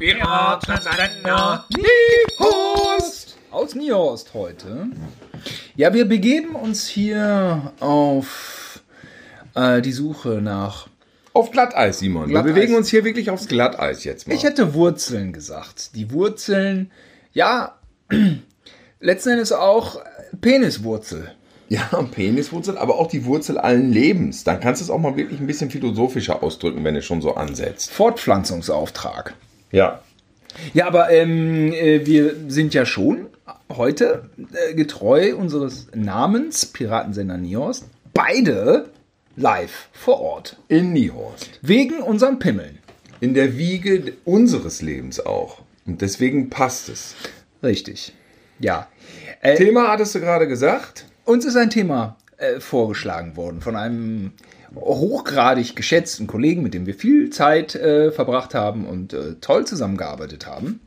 Piratensender Niehorst. Aus Niehorst heute. Ja, wir begeben uns hier auf äh, die Suche nach. Auf Glatteis, Simon. Glatteis. Wir bewegen uns hier wirklich aufs Glatteis jetzt mal. Ich hätte Wurzeln gesagt. Die Wurzeln, ja, letzten Endes auch Peniswurzel. Ja, Peniswurzel, aber auch die Wurzel allen Lebens. Dann kannst du es auch mal wirklich ein bisschen philosophischer ausdrücken, wenn du schon so ansetzt. Fortpflanzungsauftrag. Ja. Ja, aber ähm, äh, wir sind ja schon heute äh, getreu unseres Namens, Piratensender Nios, beide live vor Ort. In Niehorst. Wegen unseren Pimmeln. In der Wiege unseres Lebens auch. Und deswegen passt es. Richtig. Ja. Äh, Thema hattest du gerade gesagt? Uns ist ein Thema äh, vorgeschlagen worden von einem hochgradig geschätzten Kollegen, mit dem wir viel Zeit äh, verbracht haben und äh, toll zusammengearbeitet haben.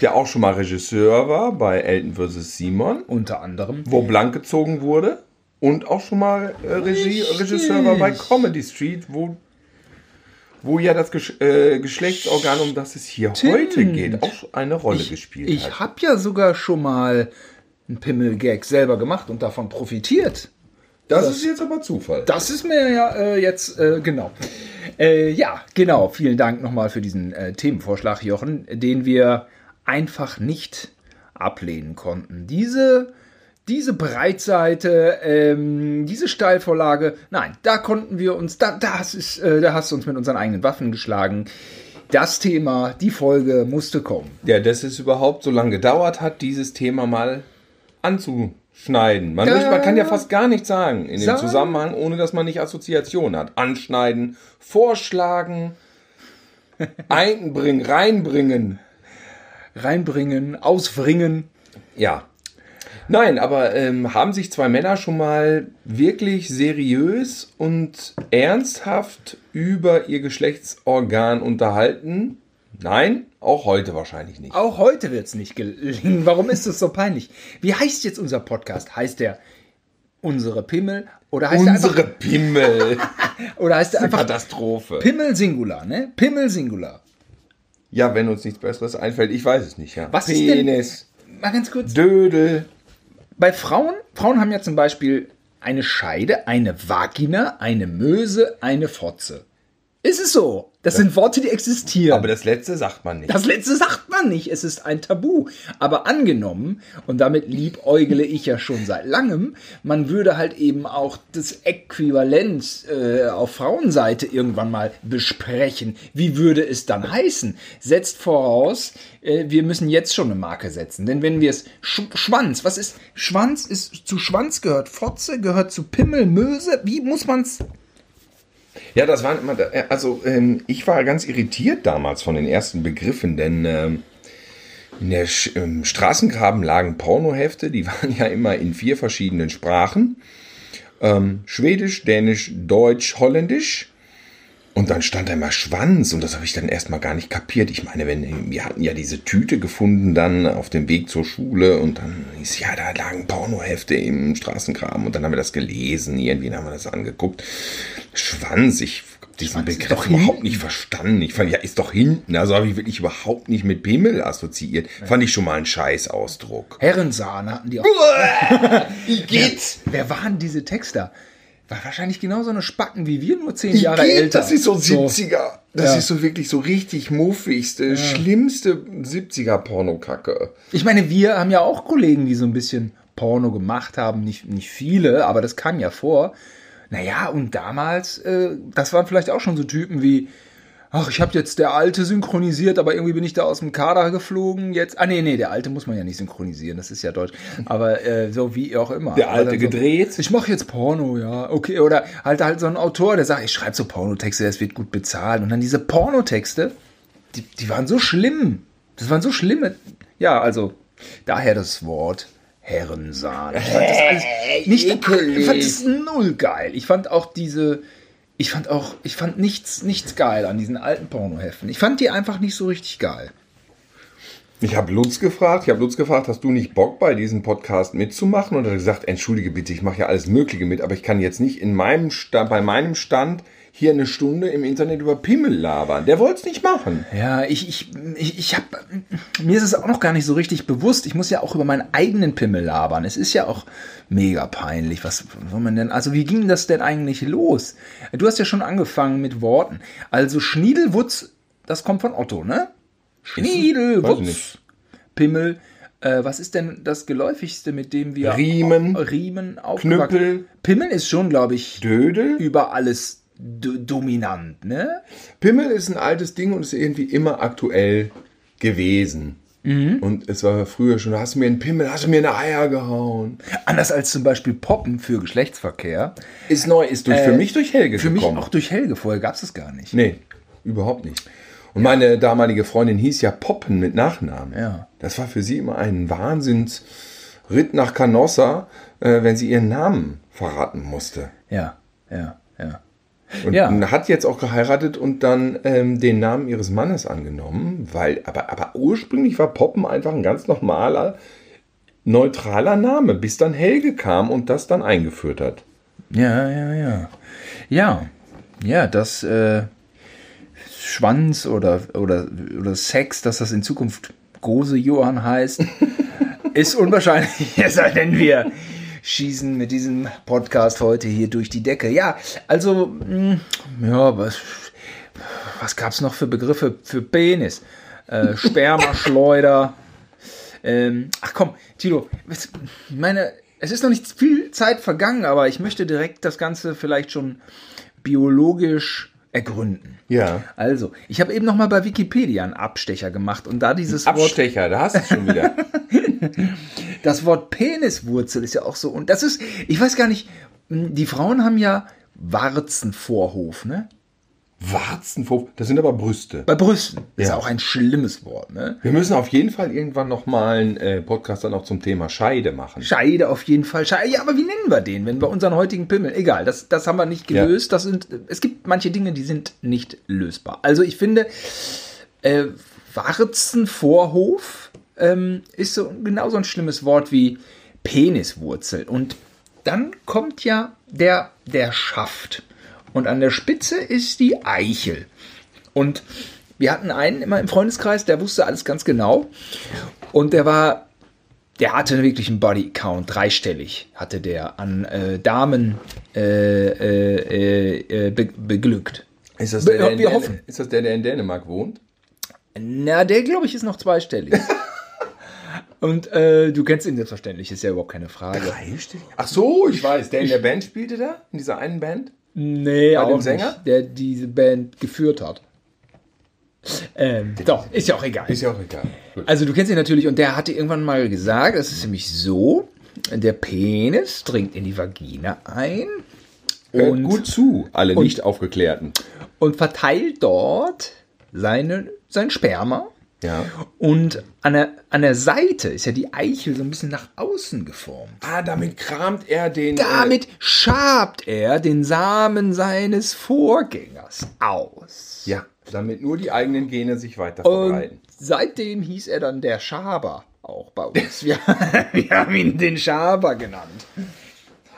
Der auch schon mal Regisseur war bei Elton vs. Simon. Unter anderem. Wo blank gezogen wurde. Und auch schon mal äh, Regie, Regisseur war bei Comedy Street, wo, wo ja das Gesch äh, Geschlechtsorgan, um das es hier Stimmt. heute geht, auch eine Rolle ich, gespielt ich hat. Ich habe ja sogar schon mal einen Pimmel-Gag selber gemacht und davon profitiert. Das, das, ist jetzt aber Zufall. Das ist mir ja äh, jetzt, äh, genau. Äh, ja, genau. Vielen Dank nochmal für diesen äh, Themenvorschlag, Jochen, den wir einfach nicht ablehnen konnten. Diese, diese Breitseite, ähm, diese Steilvorlage, nein, da konnten wir uns, da, das ist, äh, da hast du uns mit unseren eigenen Waffen geschlagen. Das Thema, die Folge musste kommen. Ja, dass es überhaupt so lange gedauert hat, dieses Thema mal anzuschneiden. Man, möchte, man kann ja fast gar nichts sagen in dem Zusammenhang, ohne dass man nicht Assoziation hat. Anschneiden, vorschlagen, einbringen, reinbringen. Reinbringen, ausbringen. Ja. Nein, aber ähm, haben sich zwei Männer schon mal wirklich seriös und ernsthaft über ihr Geschlechtsorgan unterhalten? Nein, auch heute wahrscheinlich nicht. Auch heute wird es nicht gelingen. Warum ist das so peinlich? Wie heißt jetzt unser Podcast? Heißt der unsere Pimmel oder heißt unsere der einfach, Pimmel? oder heißt der einfach Katastrophe? Pimmel Singular, ne? Pimmel Singular. Ja, wenn uns nichts Besseres einfällt, ich weiß es nicht. Ja. Was Penis, ist denn? Mal ganz kurz. Dödel. Bei Frauen, Frauen haben ja zum Beispiel eine Scheide, eine Vagina, eine Möse, eine Fotze. Ist es so? Das sind Worte, die existieren. Aber das letzte sagt man nicht. Das letzte sagt man nicht. Es ist ein Tabu. Aber angenommen, und damit liebäugle ich ja schon seit langem, man würde halt eben auch das Äquivalent äh, auf Frauenseite irgendwann mal besprechen. Wie würde es dann heißen? Setzt voraus, äh, wir müssen jetzt schon eine Marke setzen. Denn wenn wir es Sch Schwanz, was ist Schwanz? Ist zu Schwanz gehört Fotze, gehört zu Pimmel, Möse. Wie muss man es ja, das waren immer, also ähm, ich war ganz irritiert damals von den ersten Begriffen, denn ähm, in der Sch im Straßengraben lagen Pornohefte, die waren ja immer in vier verschiedenen Sprachen. Ähm, Schwedisch, Dänisch, Deutsch, Holländisch. Und dann stand da immer Schwanz und das habe ich dann erstmal gar nicht kapiert. Ich meine, wenn wir hatten ja diese Tüte gefunden dann auf dem Weg zur Schule und dann hieß ja, da lagen Pornohefte im Straßengraben und dann haben wir das gelesen, irgendwie haben wir das angeguckt. Schwanz, ich habe diesen Begriff doch überhaupt nicht verstanden. Ich fand, ja, ist doch hinten. Also habe ich wirklich überhaupt nicht mit Pimmel assoziiert. Ja. Fand ich schon mal ein Scheißausdruck. Herrensahne hatten die auch. Wie geht's? Wer, wer waren diese Texter? War wahrscheinlich genauso eine Spacken wie wir, nur zehn Jahre geht? älter. Das ist so 70er. Das ja. ist so wirklich so richtig muffigste, ja. schlimmste 70er Pornokacke. Ich meine, wir haben ja auch Kollegen, die so ein bisschen Porno gemacht haben. Nicht, nicht viele, aber das kam ja vor. Naja, und damals, äh, das waren vielleicht auch schon so Typen wie, ach, ich habe jetzt der Alte synchronisiert, aber irgendwie bin ich da aus dem Kader geflogen jetzt. Ah, nee, nee, der Alte muss man ja nicht synchronisieren, das ist ja deutsch. Aber äh, so wie auch immer. Der Alte so, gedreht? Ich mache jetzt Porno, ja, okay. Oder halt halt so ein Autor, der sagt, ich schreibe so Pornotexte, das wird gut bezahlt. Und dann diese Pornotexte, die, die waren so schlimm. Das waren so schlimme. Ja, also, daher das Wort. Herrensaal. Ich fand das alles nicht, ich fand das null geil. Ich fand auch diese, ich fand auch, ich fand nichts, nichts geil an diesen alten Pornoheften. Ich fand die einfach nicht so richtig geil. Ich habe Lutz gefragt, ich habe Lutz gefragt, hast du nicht Bock bei diesem Podcast mitzumachen? Und er hat gesagt, entschuldige bitte, ich mache ja alles Mögliche mit, aber ich kann jetzt nicht in meinem Stand, bei meinem Stand hier eine Stunde im Internet über Pimmel labern. Der wollte es nicht machen. Ja, ich, ich, ich, ich habe, mir ist es auch noch gar nicht so richtig bewusst. Ich muss ja auch über meinen eigenen Pimmel labern. Es ist ja auch mega peinlich. Was soll man denn, also wie ging das denn eigentlich los? Du hast ja schon angefangen mit Worten. Also Schniedelwutz, das kommt von Otto, ne? Schniedelwutz. Pimmel. Äh, was ist denn das geläufigste, mit dem wir Riemen, Riemen Knüppel, Pimmel ist schon, glaube ich, Dödel. über alles dominant, ne? Pimmel ist ein altes Ding und ist irgendwie immer aktuell gewesen. Mhm. Und es war früher schon, hast du mir einen Pimmel, hast du mir eine Eier gehauen. Anders als zum Beispiel Poppen für Geschlechtsverkehr. Ist neu, ist durch, für mich durch Helge Äh, Für mich gekommen. auch durch Helge. Vorher gab es das gar nicht. Nee, überhaupt nicht. Und meine damalige Freundin hieß ja Poppen mit Nachnamen. Ja. Das war für sie immer ein Wahnsinnsritt nach Canossa, äh, wenn sie ihren Namen verraten musste. Ja, ja, ja. Und Ja. hat jetzt auch geheiratet und dann ähm, den Namen ihres Mannes angenommen, weil, aber, aber ursprünglich war Poppen einfach ein ganz normaler, neutraler Name, bis dann Helge kam und das dann eingeführt hat. Ja, ja, ja. Ja, ja, das äh, Schwanz oder, oder, oder Sex, dass das in Zukunft Gose Johann heißt, ist unwahrscheinlich. Es sei denn, wir schießen mit diesem Podcast heute hier durch die Decke. Ja, also, mh, ja, was, was gab es noch für Begriffe für Penis? Äh, Spermaschleuder. Ähm, ach komm, Tilo, ich meine, es ist noch nicht viel Zeit vergangen, aber ich möchte direkt das Ganze vielleicht schon biologisch ergründen. Ja. Also, ich habe eben noch mal bei Wikipedia einen Abstecher gemacht und da dieses Wort, Abstecher, da hast du es schon wieder. das Wort Peniswurzel ist ja auch so und das ist, ich weiß gar nicht, mh, die Frauen haben ja Warzenvorhof, ne? Warzenvorhof, das sind aber Brüste. Bei Brüsten. Ist Ja. auch ein schlimmes Wort, ne? Wir müssen auf jeden Fall irgendwann nochmal einen äh, Podcast dann auch zum Thema Scheide machen. Scheide auf jeden Fall. Scheide. Ja, aber wie nennen wir den, wenn wir unseren heutigen Pimmel? Egal, das, das haben wir nicht Ja. gelöst. Das sind, es gibt manche Dinge, die sind nicht lösbar. Also ich finde, äh, Warzenvorhof ähm, ist so genauso ein schlimmes Wort wie Peniswurzel. Und dann kommt ja der, der Schaft. Und an der Spitze ist die Eichel. Und wir hatten einen immer im Freundeskreis, der wusste alles ganz genau. Und der war der hatte wirklich einen Body-Count, dreistellig hatte der an äh, Damen äh, äh, äh, be beglückt. Ist das, der, der in wir hoffen. ist das der, der in Dänemark wohnt? Na, der glaube ich ist noch zweistellig. Und äh, du kennst ihn selbstverständlich, ist ja überhaupt keine Frage. Dreistellig? Ach so, ich weiß. Der in der Band spielte da? In dieser einen Band? Nee, Bei auch dem Sänger? nicht, der diese Band geführt hat. Ähm, doch, ist ja auch egal. Ist ja auch egal. Gut. Also du kennst ihn natürlich und der hatte irgendwann mal gesagt, das ist nämlich so, der Penis dringt in die Vagina ein Hört und, gut zu, alle nicht aufgeklärten. und verteilt dort seine, sein Sperma. Ja. Und an der, an der Seite ist ja die Eichel so ein bisschen nach außen geformt. Ah, damit kramt er den. Damit schabt er den Samen seines Vorgängers aus. Äh, ja, damit nur die eigenen Gene sich weiter Und verbreiten. seitdem hieß er dann der Schaber auch bei uns. Wir, wir haben ihn den Schaber genannt.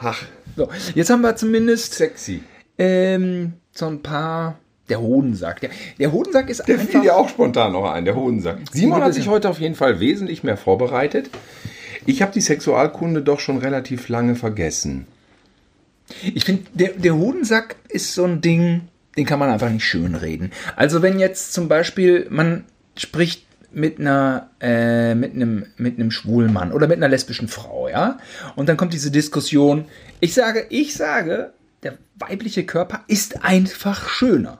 Ach, So, jetzt haben wir zumindest sexy. ähm, so ein paar. Der Hodensack. Der, der Hodensack ist Der einfach. fiel dir auch spontan noch ein, der Hodensack. Simon hat sich heute auf jeden Fall wesentlich mehr vorbereitet. Ich habe die Sexualkunde doch schon relativ lange vergessen. Ich finde, der, der Hodensack ist so ein Ding, den kann man einfach nicht schönreden. Also wenn jetzt zum Beispiel man spricht mit einer äh, mit einem mit einem schwulen Mann oder mit einer lesbischen Frau, ja, und dann kommt diese Diskussion. Ich sage, ich sage, der weibliche Körper ist einfach schöner.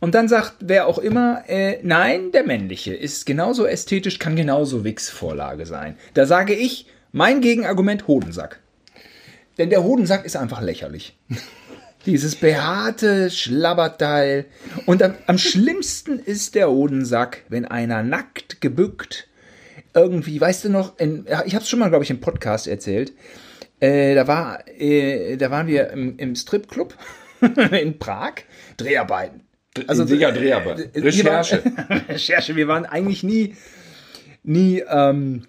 Und dann sagt wer auch immer, äh, nein, der männliche ist genauso ästhetisch, kann genauso Wix-Vorlage sein. Da sage ich, mein Gegenargument Hodensack. Denn der Hodensack ist einfach lächerlich. Dieses behaarte Schlabberteil. Und am, am schlimmsten ist der Hodensack, wenn einer nackt gebückt irgendwie, weißt du noch, in, ich habe es schon mal, glaube ich, im Podcast erzählt. Äh, da, war, äh, da waren wir im, im Stripclub in Prag. Dreharbeiten. Also sicher äh, Recherche. Wir waren, Recherche. Wir waren eigentlich nie nie ähm,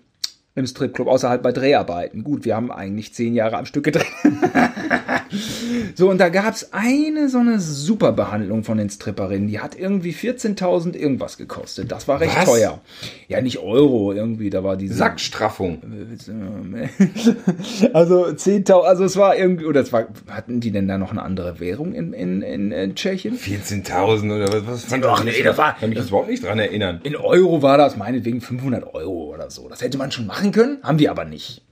im Stripclub, außer halt bei Dreharbeiten. Gut, wir haben eigentlich zehn Jahre am Stück gedreht. so, und da gab's eine so eine super Behandlung von den Stripperinnen. Die hat irgendwie 14.000 irgendwas gekostet. Das war recht Was? teuer. Ja, nicht Euro irgendwie, da war diese... Sackstraffung. Also 10.000, also es war irgendwie, oder es war, hatten die denn da noch eine andere Währung in, in, in, in Tschechien? 14.000 oder was? was Doch, nee, das war- kann mich jetzt überhaupt nicht dran erinnern. In Euro war das meinetwegen 500 Euro oder so. Das hätte man schon machen können, haben die aber nicht.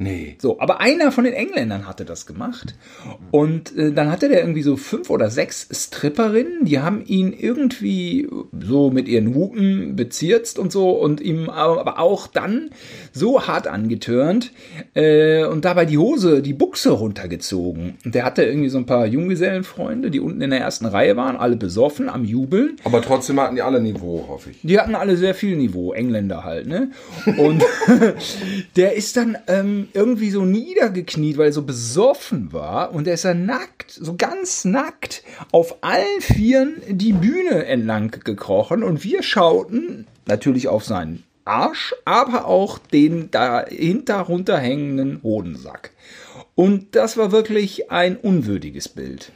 Nee. So, aber einer von den Engländern hatte das gemacht. Und äh, dann hatte der irgendwie so fünf oder sechs Stripperinnen, die haben ihn irgendwie so mit ihren Hupen bezirzt und so und ihm aber auch dann so hart angetörnt äh, und dabei die Hose, die Buchse runtergezogen. Und der hatte irgendwie so ein paar Junggesellenfreunde, die unten in der ersten Reihe waren, alle besoffen, am Jubeln. Aber trotzdem hatten die alle Niveau, hoffe ich. Die hatten alle sehr viel Niveau, Engländer halt, ne? Und der ist dann ähm, irgendwie so niedergekniet, weil er so besoffen war. Und der ist dann nackt, so ganz nackt, auf allen Vieren die Bühne entlang gekrochen. Und wir schauten natürlich auf seinen Arsch, aber auch den dahinter runterhängenden Hodensack. Und das war wirklich ein unwürdiges Bild.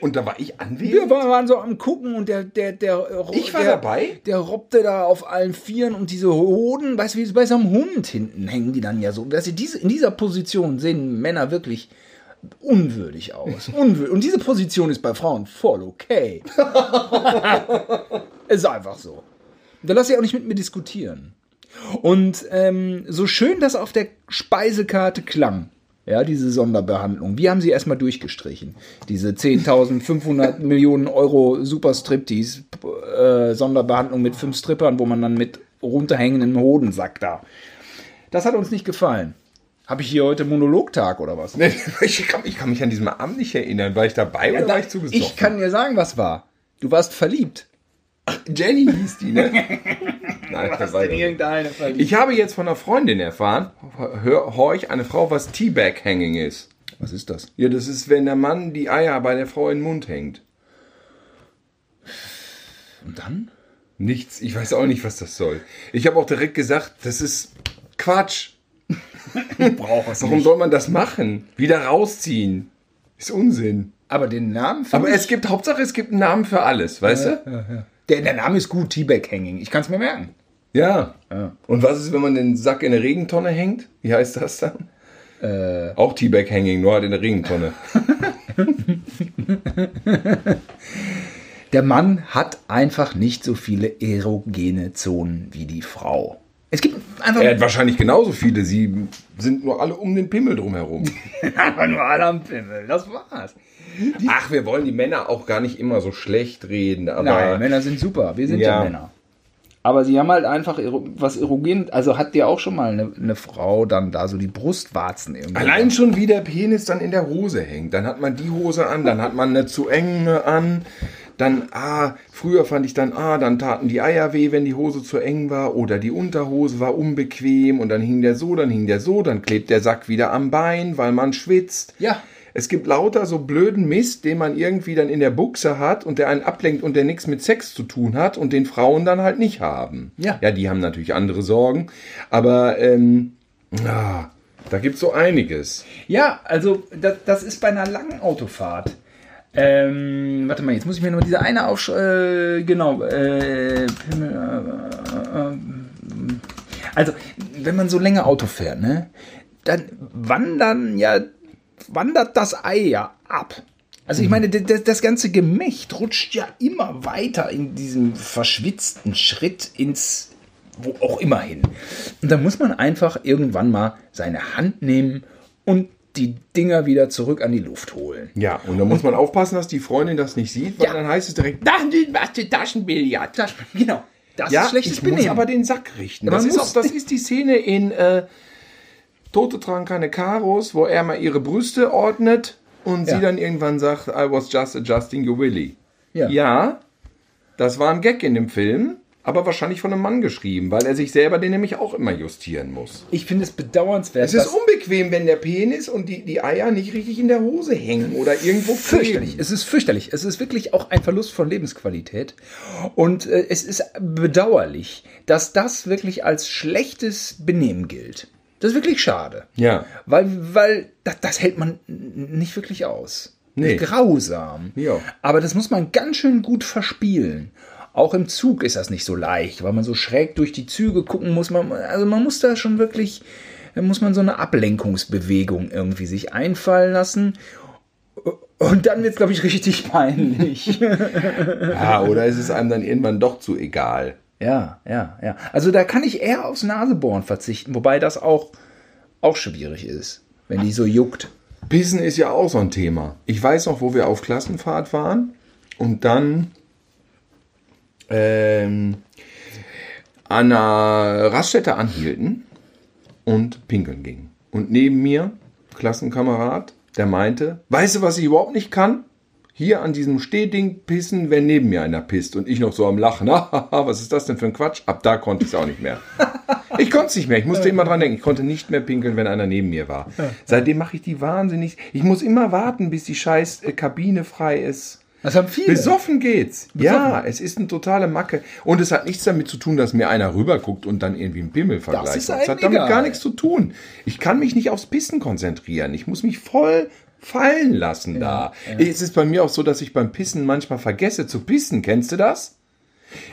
Und da war ich Wir anwesend? waren so am gucken und der, der, der, Ich war der, dabei? Der robbte da auf allen Vieren und diese Hoden, weißt du, wie bei so einem Hund hinten hängen die dann ja so. Weißt du, diese, in dieser Position sehen Männer wirklich unwürdig aus. Unwür und diese Position ist bei Frauen voll okay. ist einfach so. Da lass ich auch nicht mit mir diskutieren. Und ähm, so schön das auf der Speisekarte klang, ja, diese Sonderbehandlung, wir haben sie erstmal durchgestrichen. Diese 10.500 Millionen Euro Super Striptease äh, Sonderbehandlung mit fünf Strippern, wo man dann mit runterhängendem Hodensack da. Das hat uns nicht gefallen. Habe ich hier heute Monologtag oder was? Nee, ich, kann, ich kann mich an diesem Abend nicht erinnern. War ich dabei oder war ich zu besoffen? ich kann dir sagen, was war. Du warst verliebt. Jenny hieß die, ne? Nein, das war ich. irgendeine verliebt. Ich habe jetzt von einer Freundin erfahren, hör, horch, eine Frau, was Teabag-Hanging ist. Was ist das? Ja, das ist, wenn der Mann die Eier bei der Frau in den Mund hängt. Und dann? Nichts, ich weiß auch nicht, was das soll. Ich habe auch direkt gesagt, das ist Quatsch. Braucht es Warum soll man das machen? Wieder rausziehen. Ist Unsinn. Aber den Namen find Aber ich- es gibt, Hauptsache, es gibt einen Namen für alles, weißt du? Der, der Name ist gut, T-Back Hanging. Ich kann es mir merken. Ja. Ja. Und was ist, wenn man den Sack in eine Regentonne hängt? Wie heißt das dann? Äh. Auch Teabag Hanging, nur halt in der Regentonne. Der Mann hat einfach nicht so viele erogene Zonen wie die Frau. Es gibt einfach, Er hat wahrscheinlich genauso viele. Sie sind nur alle um den Pimmel drumherum. einfach nur Alarmpimmel. Das war's. Ach, wir wollen die Männer auch gar nicht immer so schlecht reden. Aber Nein, Männer sind super. Wir sind ja, Ja. Männer. Aber sie haben halt einfach was erogen. Also hat dir auch schon mal eine, eine Frau dann da so die Brustwarzen irgendwie. Allein schon wie der Penis dann in der Hose hängt. Dann hat man die Hose an, dann hat man eine zu enge an. Dann, ah, früher fand ich dann, ah, dann taten die Eier weh, wenn die Hose zu eng war. Oder die Unterhose war unbequem und dann hing der so, dann hing der so, dann klebt der Sack wieder am Bein, weil man schwitzt. Ja. Es gibt lauter so blöden Mist, den man irgendwie dann in der Buchse hat und der einen ablenkt und der nichts mit Sex zu tun hat und den Frauen dann halt nicht haben. Ja. Ja, die haben natürlich andere Sorgen, aber ähm, ah, da gibt's so einiges. Ja, also das, das ist bei einer langen Autofahrt. Ähm, warte mal, jetzt muss ich mir nur diese eine aufsch... Äh, genau. Äh, äh, äh, also, wenn man so länger Auto fährt, ne, dann wandern ja, wandert das Ei ja ab. Also ich meine, das, das ganze Gemächt rutscht ja immer weiter in diesem verschwitzten Schritt ins wo auch immer hin. Und da muss man einfach irgendwann mal seine Hand nehmen und die Dinger wieder zurück an die Luft holen. Ja, und da muss man aufpassen, dass die Freundin das nicht sieht, weil Ja. dann heißt es direkt, Das ist Taschenbillard. Das, genau. Das ja, ist schlechtes ich muss Benehmen. aber den Sack richten. Das ist, muss- auch, das ist die Szene in äh, Tote tragen keine Karos, wo er mal ihre Brüste ordnet und Ja. sie dann irgendwann sagt, I was just adjusting your willy. Ja. ja, das war ein Gag in dem Film, aber wahrscheinlich von einem Mann geschrieben, weil er sich selber den nämlich auch immer justieren muss. Ich finde es bedauernswert. Es ist unbequem, wenn der Penis und die, die Eier nicht richtig in der Hose hängen oder irgendwo fürchterlich. kleben. Es ist fürchterlich. Es ist wirklich auch ein Verlust von Lebensqualität. Und äh, es ist bedauerlich, dass das wirklich als schlechtes Benehmen gilt. Das ist wirklich schade. Ja. Weil, weil das, das hält man nicht wirklich aus. Nee. Grausam. Ja. Aber das muss man ganz schön gut verspielen. Auch im Zug ist das nicht so leicht, weil man so schräg durch die Züge gucken muss. Man, also man muss da schon wirklich, muss man so eine Ablenkungsbewegung irgendwie sich einfallen lassen. Und dann wird es, glaube ich, richtig peinlich. Ja, oder ist es einem dann irgendwann doch zu egal? ja, ja, ja. Also da kann ich eher aufs Nasebohren verzichten, wobei das auch, auch schwierig ist, wenn die so juckt. Pissen ist ja auch so ein Thema. Ich weiß noch, wo wir auf Klassenfahrt waren und dann ähm, an einer Raststätte anhielten und pinkeln gingen. Und neben mir, Klassenkamerad, der meinte, weißt du, was ich überhaupt nicht kann? Hier an diesem Stehding pissen, wenn neben mir einer pisst. Und ich noch so am Lachen. Was ist das denn für ein Quatsch? Ab da konnte ich es auch nicht mehr. Ich konnte es nicht mehr. Ich musste immer dran denken. Ich konnte nicht mehr pinkeln, wenn einer neben mir war. Seitdem mache ich die wahnsinnig. Ich muss immer warten, bis die scheiß äh, Kabine frei ist. Das haben viele. Besoffen geht's. Ja, es ist eine totale Macke. Und es hat nichts damit zu tun, dass mir einer rüberguckt und dann irgendwie einen Pimmel vergleicht. ist Das hat damit egal. gar nichts zu tun. Ich kann mich nicht aufs Pissen konzentrieren. Ich muss mich voll fallen lassen da. Es ist bei mir auch so, dass ich beim Pissen manchmal vergesse zu pissen. Kennst du das?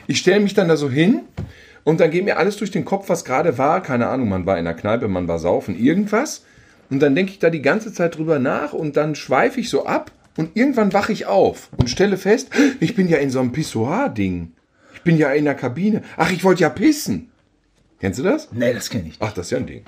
Ich stelle mich dann da so hin und dann geht mir alles durch den Kopf, was gerade war. Keine Ahnung, man war in der Kneipe, man war saufen, irgendwas. Und dann denke ich da die ganze Zeit drüber nach und dann schweife ich so ab und irgendwann wache ich auf und stelle fest, ich bin ja in so einem Pissoir-Ding. Ich bin ja in der Kabine. Ach, ich wollte ja pissen. Kennst du das? Nee, das kenne ich nicht. Ach, das ist ja ein Ding.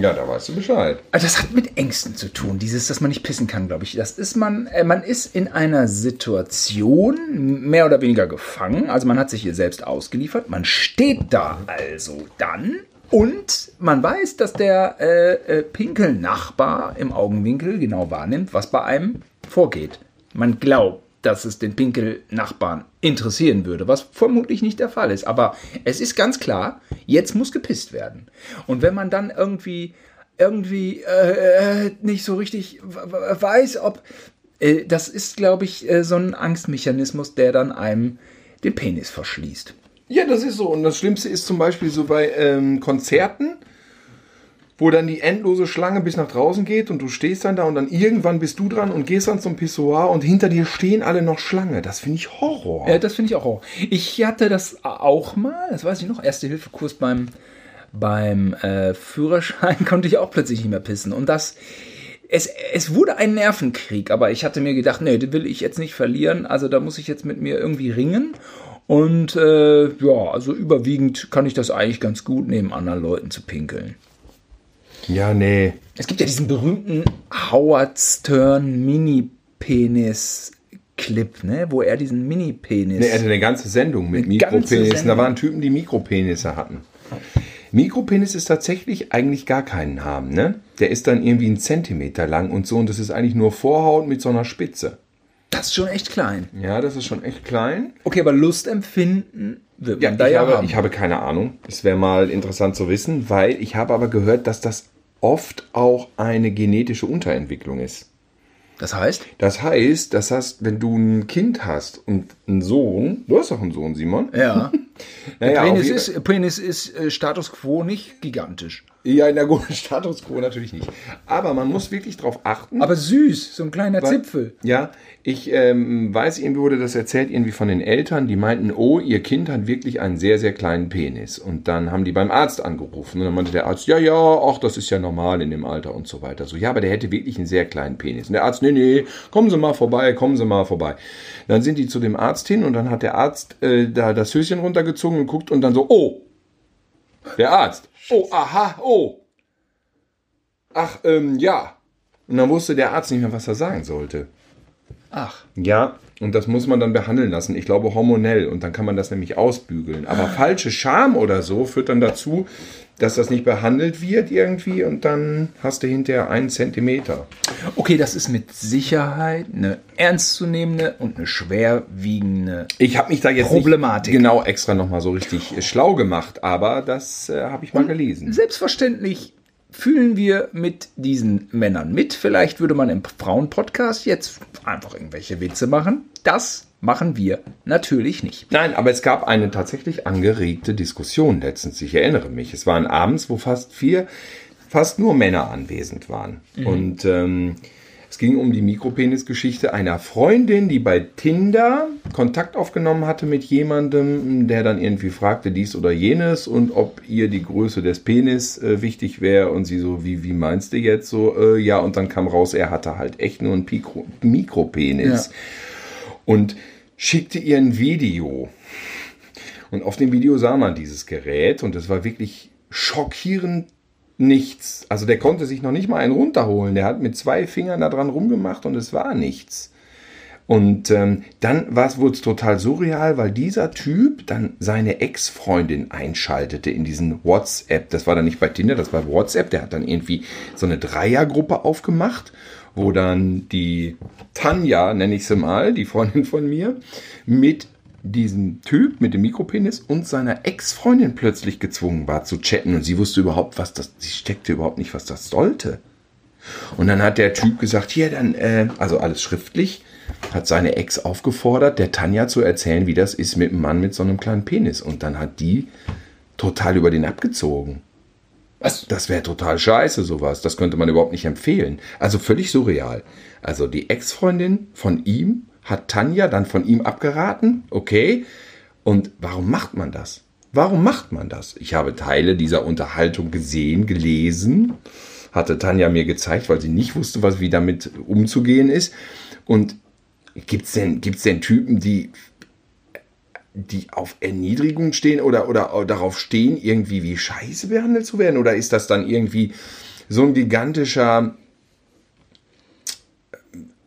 Ja, da weißt du Bescheid. Also das hat mit Ängsten zu tun, dieses, dass man nicht pissen kann, glaube ich. Das ist man, äh, man ist in einer Situation mehr oder weniger gefangen. Also man hat sich hier selbst ausgeliefert. Man steht da also dann und man weiß, dass der äh, äh, Pinkelnachbar im Augenwinkel genau wahrnimmt, was bei einem vorgeht. Man glaubt, dass es den Pinkelnachbarn interessieren würde, was vermutlich nicht der Fall ist. Aber es ist ganz klar, jetzt muss gepisst werden. Und wenn man dann irgendwie irgendwie äh, nicht so richtig weiß, ob äh, das ist, glaube ich, äh, so ein Angstmechanismus, der dann einem den Penis verschließt. Ja, das ist so. Und das Schlimmste ist zum Beispiel so bei ähm, Konzerten, wo dann die endlose Schlange bis nach draußen geht und du stehst dann da und dann irgendwann bist du dran und gehst dann zum Pissoir und hinter dir stehen alle noch Schlange. Das finde ich Horror. Ja, das finde ich auch. Horror. Ich hatte das auch mal, das weiß ich noch, Erste-Hilfe-Kurs beim, beim äh, Führerschein konnte ich auch plötzlich nicht mehr pissen. Und das, es, es wurde ein Nervenkrieg, aber ich hatte mir gedacht, nee, den will ich jetzt nicht verlieren, also da muss ich jetzt mit mir irgendwie ringen. Und äh, ja, also überwiegend kann ich das eigentlich ganz gut, neben anderen Leuten zu pinkeln. Ja, nee. Es gibt ja diesen berühmten Howard Stern Mini-Penis-Clip, ne? wo er diesen Mini-Penis. Nee, er hatte eine ganze Sendung mit Mikropenissen. Da waren Typen, die Mikropenisse hatten. Mikropenis ist tatsächlich eigentlich gar keinen haben, ne? Der ist dann irgendwie einen Zentimeter lang und so und das ist eigentlich nur Vorhaut mit so einer Spitze. Das ist schon echt klein. Ja, das ist schon echt klein. Okay, aber Lust empfinden wird Ja, man da ich, ja habe, haben. ich habe keine Ahnung. Es wäre mal interessant zu wissen, weil ich habe aber gehört, dass das oft auch eine genetische Unterentwicklung ist. das heißt? Das heißt, das heißt, wenn du ein Kind hast und einen Sohn, du hast doch einen Sohn, Simon. Ja. Naja, Penis, ist, Penis ist äh, Status quo nicht gigantisch. Ja, in der Status quo natürlich nicht. Aber man muss wirklich darauf achten. Aber süß, so ein kleiner Zipfel. Ja, ich ähm, weiß, irgendwie wurde das erzählt, irgendwie von den Eltern, die meinten, oh, ihr Kind hat wirklich einen sehr, sehr kleinen Penis. Und dann haben die beim Arzt angerufen. Und dann meinte der Arzt, ja, ja, ach, das ist ja normal in dem Alter und so weiter. So, ja, aber der hätte wirklich einen sehr kleinen Penis. Und der Arzt, nee, nee, kommen Sie mal vorbei, kommen Sie mal vorbei. Dann sind die zu dem Arzt hin und dann hat der Arzt äh, da das Höschen runtergezogen und guckt und dann so, oh, der Arzt. Oh, aha, oh. Ach, ähm, ja. Und dann wusste der Arzt nicht mehr, was er sagen sollte. Ach, Ja, Und das muss man dann behandeln lassen. Ich glaube hormonell. Und dann kann man das nämlich ausbügeln. Aber falsche Scham oder so führt dann dazu, dass das nicht behandelt wird irgendwie und dann hast du hinterher einen Zentimeter. Okay, das ist mit Sicherheit eine ernstzunehmende und eine schwerwiegende Ich habe mich da jetzt Problematik. genau extra nochmal so richtig schlau gemacht, aber das äh, habe ich mal gelesen. Selbstverständlich fühlen wir mit diesen Männern mit. Vielleicht würde man im Frauenpodcast jetzt einfach irgendwelche Witze machen. Das machen wir natürlich nicht. Nein, aber es gab eine tatsächlich angeregte Diskussion letztens. Ich erinnere mich. Es waren abends, wo fast vier, fast nur Männer anwesend waren. Und ähm, es ging um die Mikropenis-Geschichte einer Freundin, die bei Tinder Kontakt aufgenommen hatte mit jemandem, der dann irgendwie fragte dies oder jenes und ob ihr die Größe des Penis äh, wichtig wäre und sie so, wie, wie meinst du jetzt so? Äh, ja, und dann kam raus, er hatte halt echt nur einen Mikropenis. Und schickte ihr ein Video. Und auf dem Video sah man dieses Gerät und es war wirklich schockierend nichts. Also der konnte sich noch nicht mal einen runterholen. Der hat mit zwei Fingern da dran rumgemacht und es war nichts. Und ähm, dann wurde es total surreal, weil dieser Typ dann seine Ex-Freundin einschaltete in diesen WhatsApp. Das war dann nicht bei Tinder, das war WhatsApp. Der hat dann irgendwie so eine Dreiergruppe aufgemacht, wo dann die Tanja, nenne ich sie mal, die Freundin von mir, mit diesem Typ mit dem Mikropenis und seiner Ex-Freundin plötzlich gezwungen war zu chatten und sie wusste überhaupt, was das, sie steckte überhaupt nicht, was das sollte. Und dann hat der Typ gesagt, hier dann, äh, also alles schriftlich, hat seine Ex aufgefordert, der Tanja zu erzählen, wie das ist mit einem Mann mit so einem kleinen Penis. Und dann hat die total über den abgezogen. Was? Das wäre total scheiße, sowas. Das könnte man überhaupt nicht empfehlen. Also völlig surreal. Also die Ex-Freundin von ihm hat Tanja dann von ihm abgeraten. Okay. Und warum macht man das? Warum macht man das? Ich habe Teile dieser Unterhaltung gesehen, gelesen, hatte Tanja mir gezeigt, weil sie nicht wusste, was wie damit umzugehen ist. Und gibt's denn, gibt's denn Typen, die die auf Erniedrigung stehen oder, oder darauf stehen, irgendwie wie scheiße behandelt zu werden? Oder ist das dann irgendwie so ein gigantischer,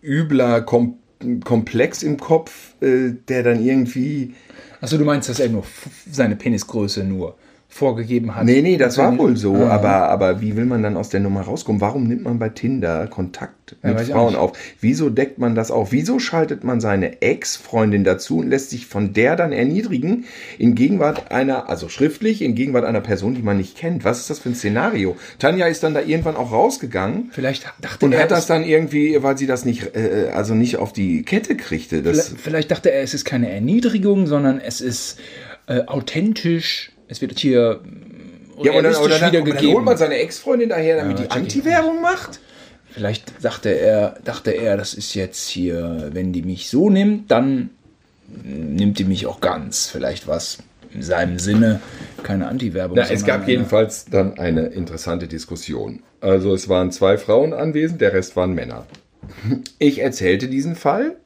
übler Kom Komplex im Kopf, äh, der dann irgendwie. Achso, du meinst, dass er nur seine Penisgröße nur vorgegeben hat? Nee, nee, das war wohl so. Ah. Aber, aber wie will man dann aus der Nummer rauskommen? Warum nimmt man bei Tinder Kontakt Ja, mit auch Frauen auf? Wieso deckt man das auf? Wieso schaltet man seine Ex-Freundin dazu und lässt sich von der dann erniedrigen in Gegenwart einer, also schriftlich, in Gegenwart einer Person, die man nicht kennt? Was ist das für ein Szenario? Tanja ist dann da irgendwann auch rausgegangen. Vielleicht dachte Und er, hat das dann irgendwie, weil sie das nicht, äh, also nicht auf die Kette kriegte. Das, vielleicht, vielleicht dachte er, es ist keine Erniedrigung, sondern es ist äh, authentisch. Es wird hier mm, ja, und dann, oder dann, und dann holt man seine Ex-Freundin daher, damit Ja, die. Anti-Werbung macht. Vielleicht dachte er, dachte er, das ist jetzt hier, wenn die mich so nimmt, dann nimmt die mich auch ganz. Vielleicht was in seinem Sinne keine Anti-Werbung. Es gab jedenfalls dann eine interessante Diskussion. Also es waren zwei Frauen anwesend, der Rest waren Männer. Ich erzählte diesen Fall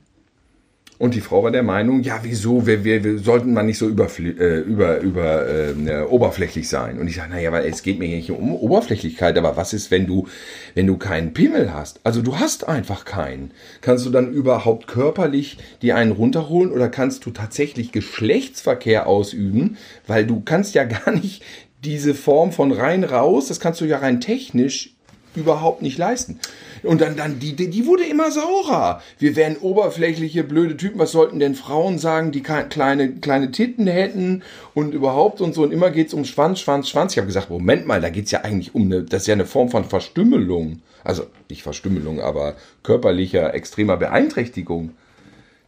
und die Frau war der Meinung, ja, wieso, wir, wir, wir sollten mal nicht so überfl- äh, über, über, äh, oberflächlich sein. Und ich sage, naja, weil es geht mir nicht um Oberflächlichkeit, aber was ist, wenn du, wenn du keinen Pimmel hast? Also du hast einfach keinen. Kannst du dann überhaupt körperlich dir einen runterholen oder kannst du tatsächlich Geschlechtsverkehr ausüben? Weil du kannst ja gar nicht diese Form von rein raus, das kannst du ja rein technisch überhaupt nicht leisten. Und dann, dann die, die, wurde immer saurer. Wir wären oberflächliche, blöde Typen. Was sollten denn Frauen sagen, die kleine, kleine Titten hätten und überhaupt und so. Und immer geht's um Schwanz, Schwanz, Schwanz. Ich habe gesagt, Moment mal, da geht's ja eigentlich um eine, das ist ja eine Form von Verstümmelung. Also nicht Verstümmelung, aber körperlicher, extremer Beeinträchtigung.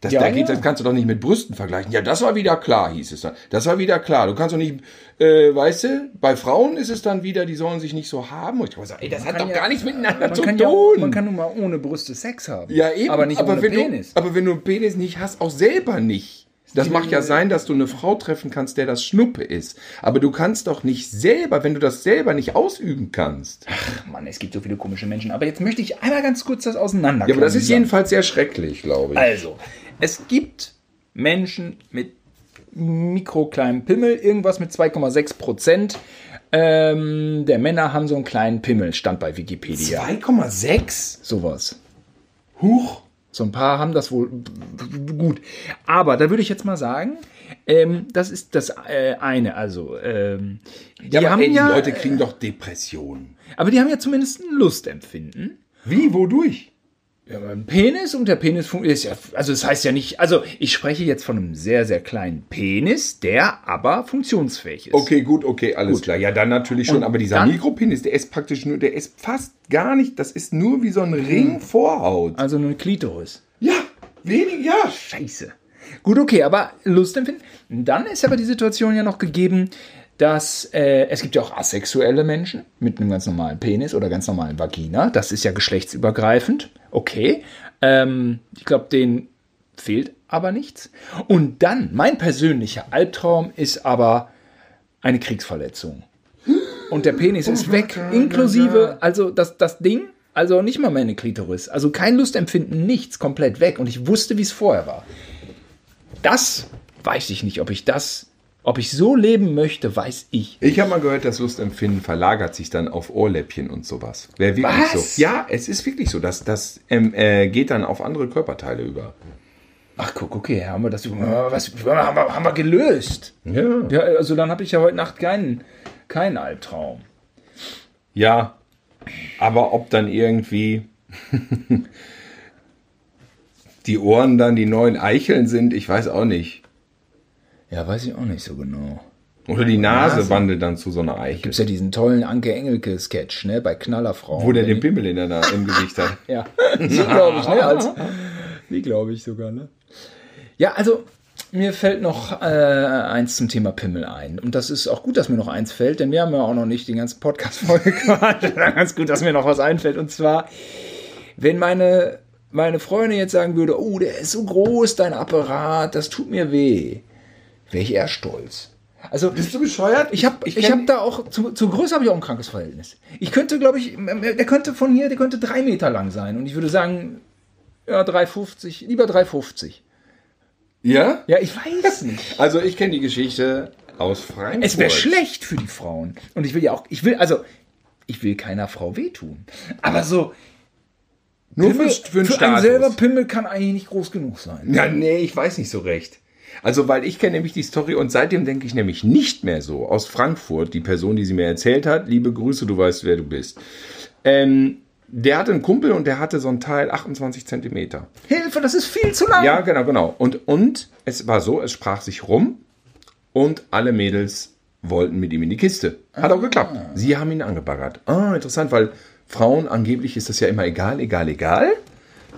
Das, Ja, da geht, ja. das kannst du doch nicht mit Brüsten vergleichen. Ja, das war wieder klar, hieß es dann. Das war wieder klar. Du kannst doch nicht, äh, weißt du, bei Frauen ist es dann wieder, die sollen sich nicht so haben. Und ich hab gesagt, ey, das hat kann doch ja- gar nichts miteinander Man zu tun. ja, man kann nun mal ohne Brüste Sex haben. ja, eben. Aber nicht ohne wenn Penis. Du, aber wenn du einen Penis nicht hast, auch selber nicht. Das mag ja sein, dass du eine Frau treffen kannst, der das Schnuppe ist. Aber du kannst doch nicht selber, wenn du das selber nicht ausüben kannst. Ach Mann, es gibt so viele komische Menschen. Aber jetzt möchte ich einmal ganz kurz das auseinander. Ja, aber das ist jedenfalls sehr schrecklich, glaube ich. Also, es gibt Menschen mit mikrokleinem Pimmel, irgendwas mit 2,6 Prozent. Ähm, der Männer haben so einen kleinen Pimmel, stand bei Wikipedia. 2,6? Sowas. Huch. So ein paar haben das wohl gut. Aber da würde ich jetzt mal sagen, ähm, das ist das äh, eine. Also, ähm, die aber haben ey, die ja, Leute kriegen doch Depressionen. aber die haben ja zumindest ein Lustempfinden. Wie? Wodurch? Ja, aber ein Penis und der Penis ist ja, also das heißt ja nicht, also ich spreche jetzt von einem sehr, sehr kleinen Penis, der aber funktionsfähig ist. Okay, gut, okay, alles klar. Ja, dann natürlich schon, Und aber dieser Mikropenis, der ist praktisch nur, der ist fast gar nicht, das ist nur wie so ein Ring Vorhaut. Also eine Klitoris. Ja, wenig, ja. Scheiße. Gut, okay, aber Lustempfinden. Dann ist aber die Situation ja noch gegeben, dass äh, es gibt ja auch asexuelle Menschen mit einem ganz normalen Penis oder ganz normalen Vagina. Das ist ja geschlechtsübergreifend. Okay. Ähm, ich glaube, denen fehlt aber nichts. Und dann, mein persönlicher Albtraum ist aber eine Kriegsverletzung. Und der Penis ist weg, inklusive, also das, das Ding, also nicht mal meine Klitoris. Also kein Lustempfinden, nichts, komplett weg. Und ich wusste, wie es vorher war. Das weiß ich nicht, ob ich das, ob ich so leben möchte, weiß ich. Ich habe mal gehört, das Lustempfinden verlagert sich dann auf Ohrläppchen und sowas. Wäre wirklich Was? so. Ja, es ist wirklich so. Das, das ähm, äh, geht dann auf andere Körperteile über. Ach, guck, okay, haben wir das, was, haben wir, haben wir gelöst. Ja. Ja, also dann habe ich ja heute Nacht keinen, keinen Albtraum. Ja. Aber ob dann irgendwie die Ohren dann die neuen Eicheln sind, ich weiß auch nicht. Ja, weiß ich auch nicht so genau. Oder die Nase, Nase. wandelt dann zu so einer Eichel. Gibt's ja diesen tollen Anke Engelke-Sketch, ne, bei Knallerfrauen. Wo der den Pimmel in der Na im Gesicht hat. Ja, die glaube ich, ne? Als, die glaube ich sogar, ne? Ja, also mir fällt noch äh, eins zum Thema Pimmel ein. Und das ist auch gut, dass mir noch eins fällt, denn wir haben ja auch noch nicht den ganzen Podcast voll gequatscht. Ganz gut, dass mir noch was einfällt. Und zwar, wenn meine, meine Freundin jetzt sagen würde, oh, der ist so groß, dein Apparat, das tut mir weh, wäre ich eher stolz. Also, Bist du bescheuert? ich habe ich hab da auch, zu, zu Größe habe ich auch ein krankes Verhältnis. Ich könnte, glaube ich, der könnte von hier, der könnte drei Meter lang sein. Und ich würde sagen, ja, 3,50, lieber 3,50. Ja? Ja, ich weiß nicht. Also ich kenne die Geschichte aus Frankfurt. Es wäre schlecht für die Frauen. Und ich will ja auch, ich will, also, ich will keiner Frau wehtun. Aber so, Nur Pimmel, für, für einen für einen selber Pimmel kann eigentlich nicht groß genug sein. Ja, nee, ich weiß nicht so recht. Also, weil ich kenne nämlich die Story und seitdem denke ich nämlich nicht mehr so. Aus Frankfurt, die Person, die sie mir erzählt hat, liebe Grüße, du weißt, wer du bist. Ähm, der hatte einen Kumpel und der hatte so ein Teil 28 Zentimeter. Hilfe, das ist viel zu lang. Ja, genau, genau. Und, und es war so, es sprach sich rum und alle Mädels wollten mit ihm in die Kiste. Hat auch geklappt. Sie haben ihn angebaggert. Ah, interessant, weil Frauen angeblich ist das ja immer egal, egal, egal.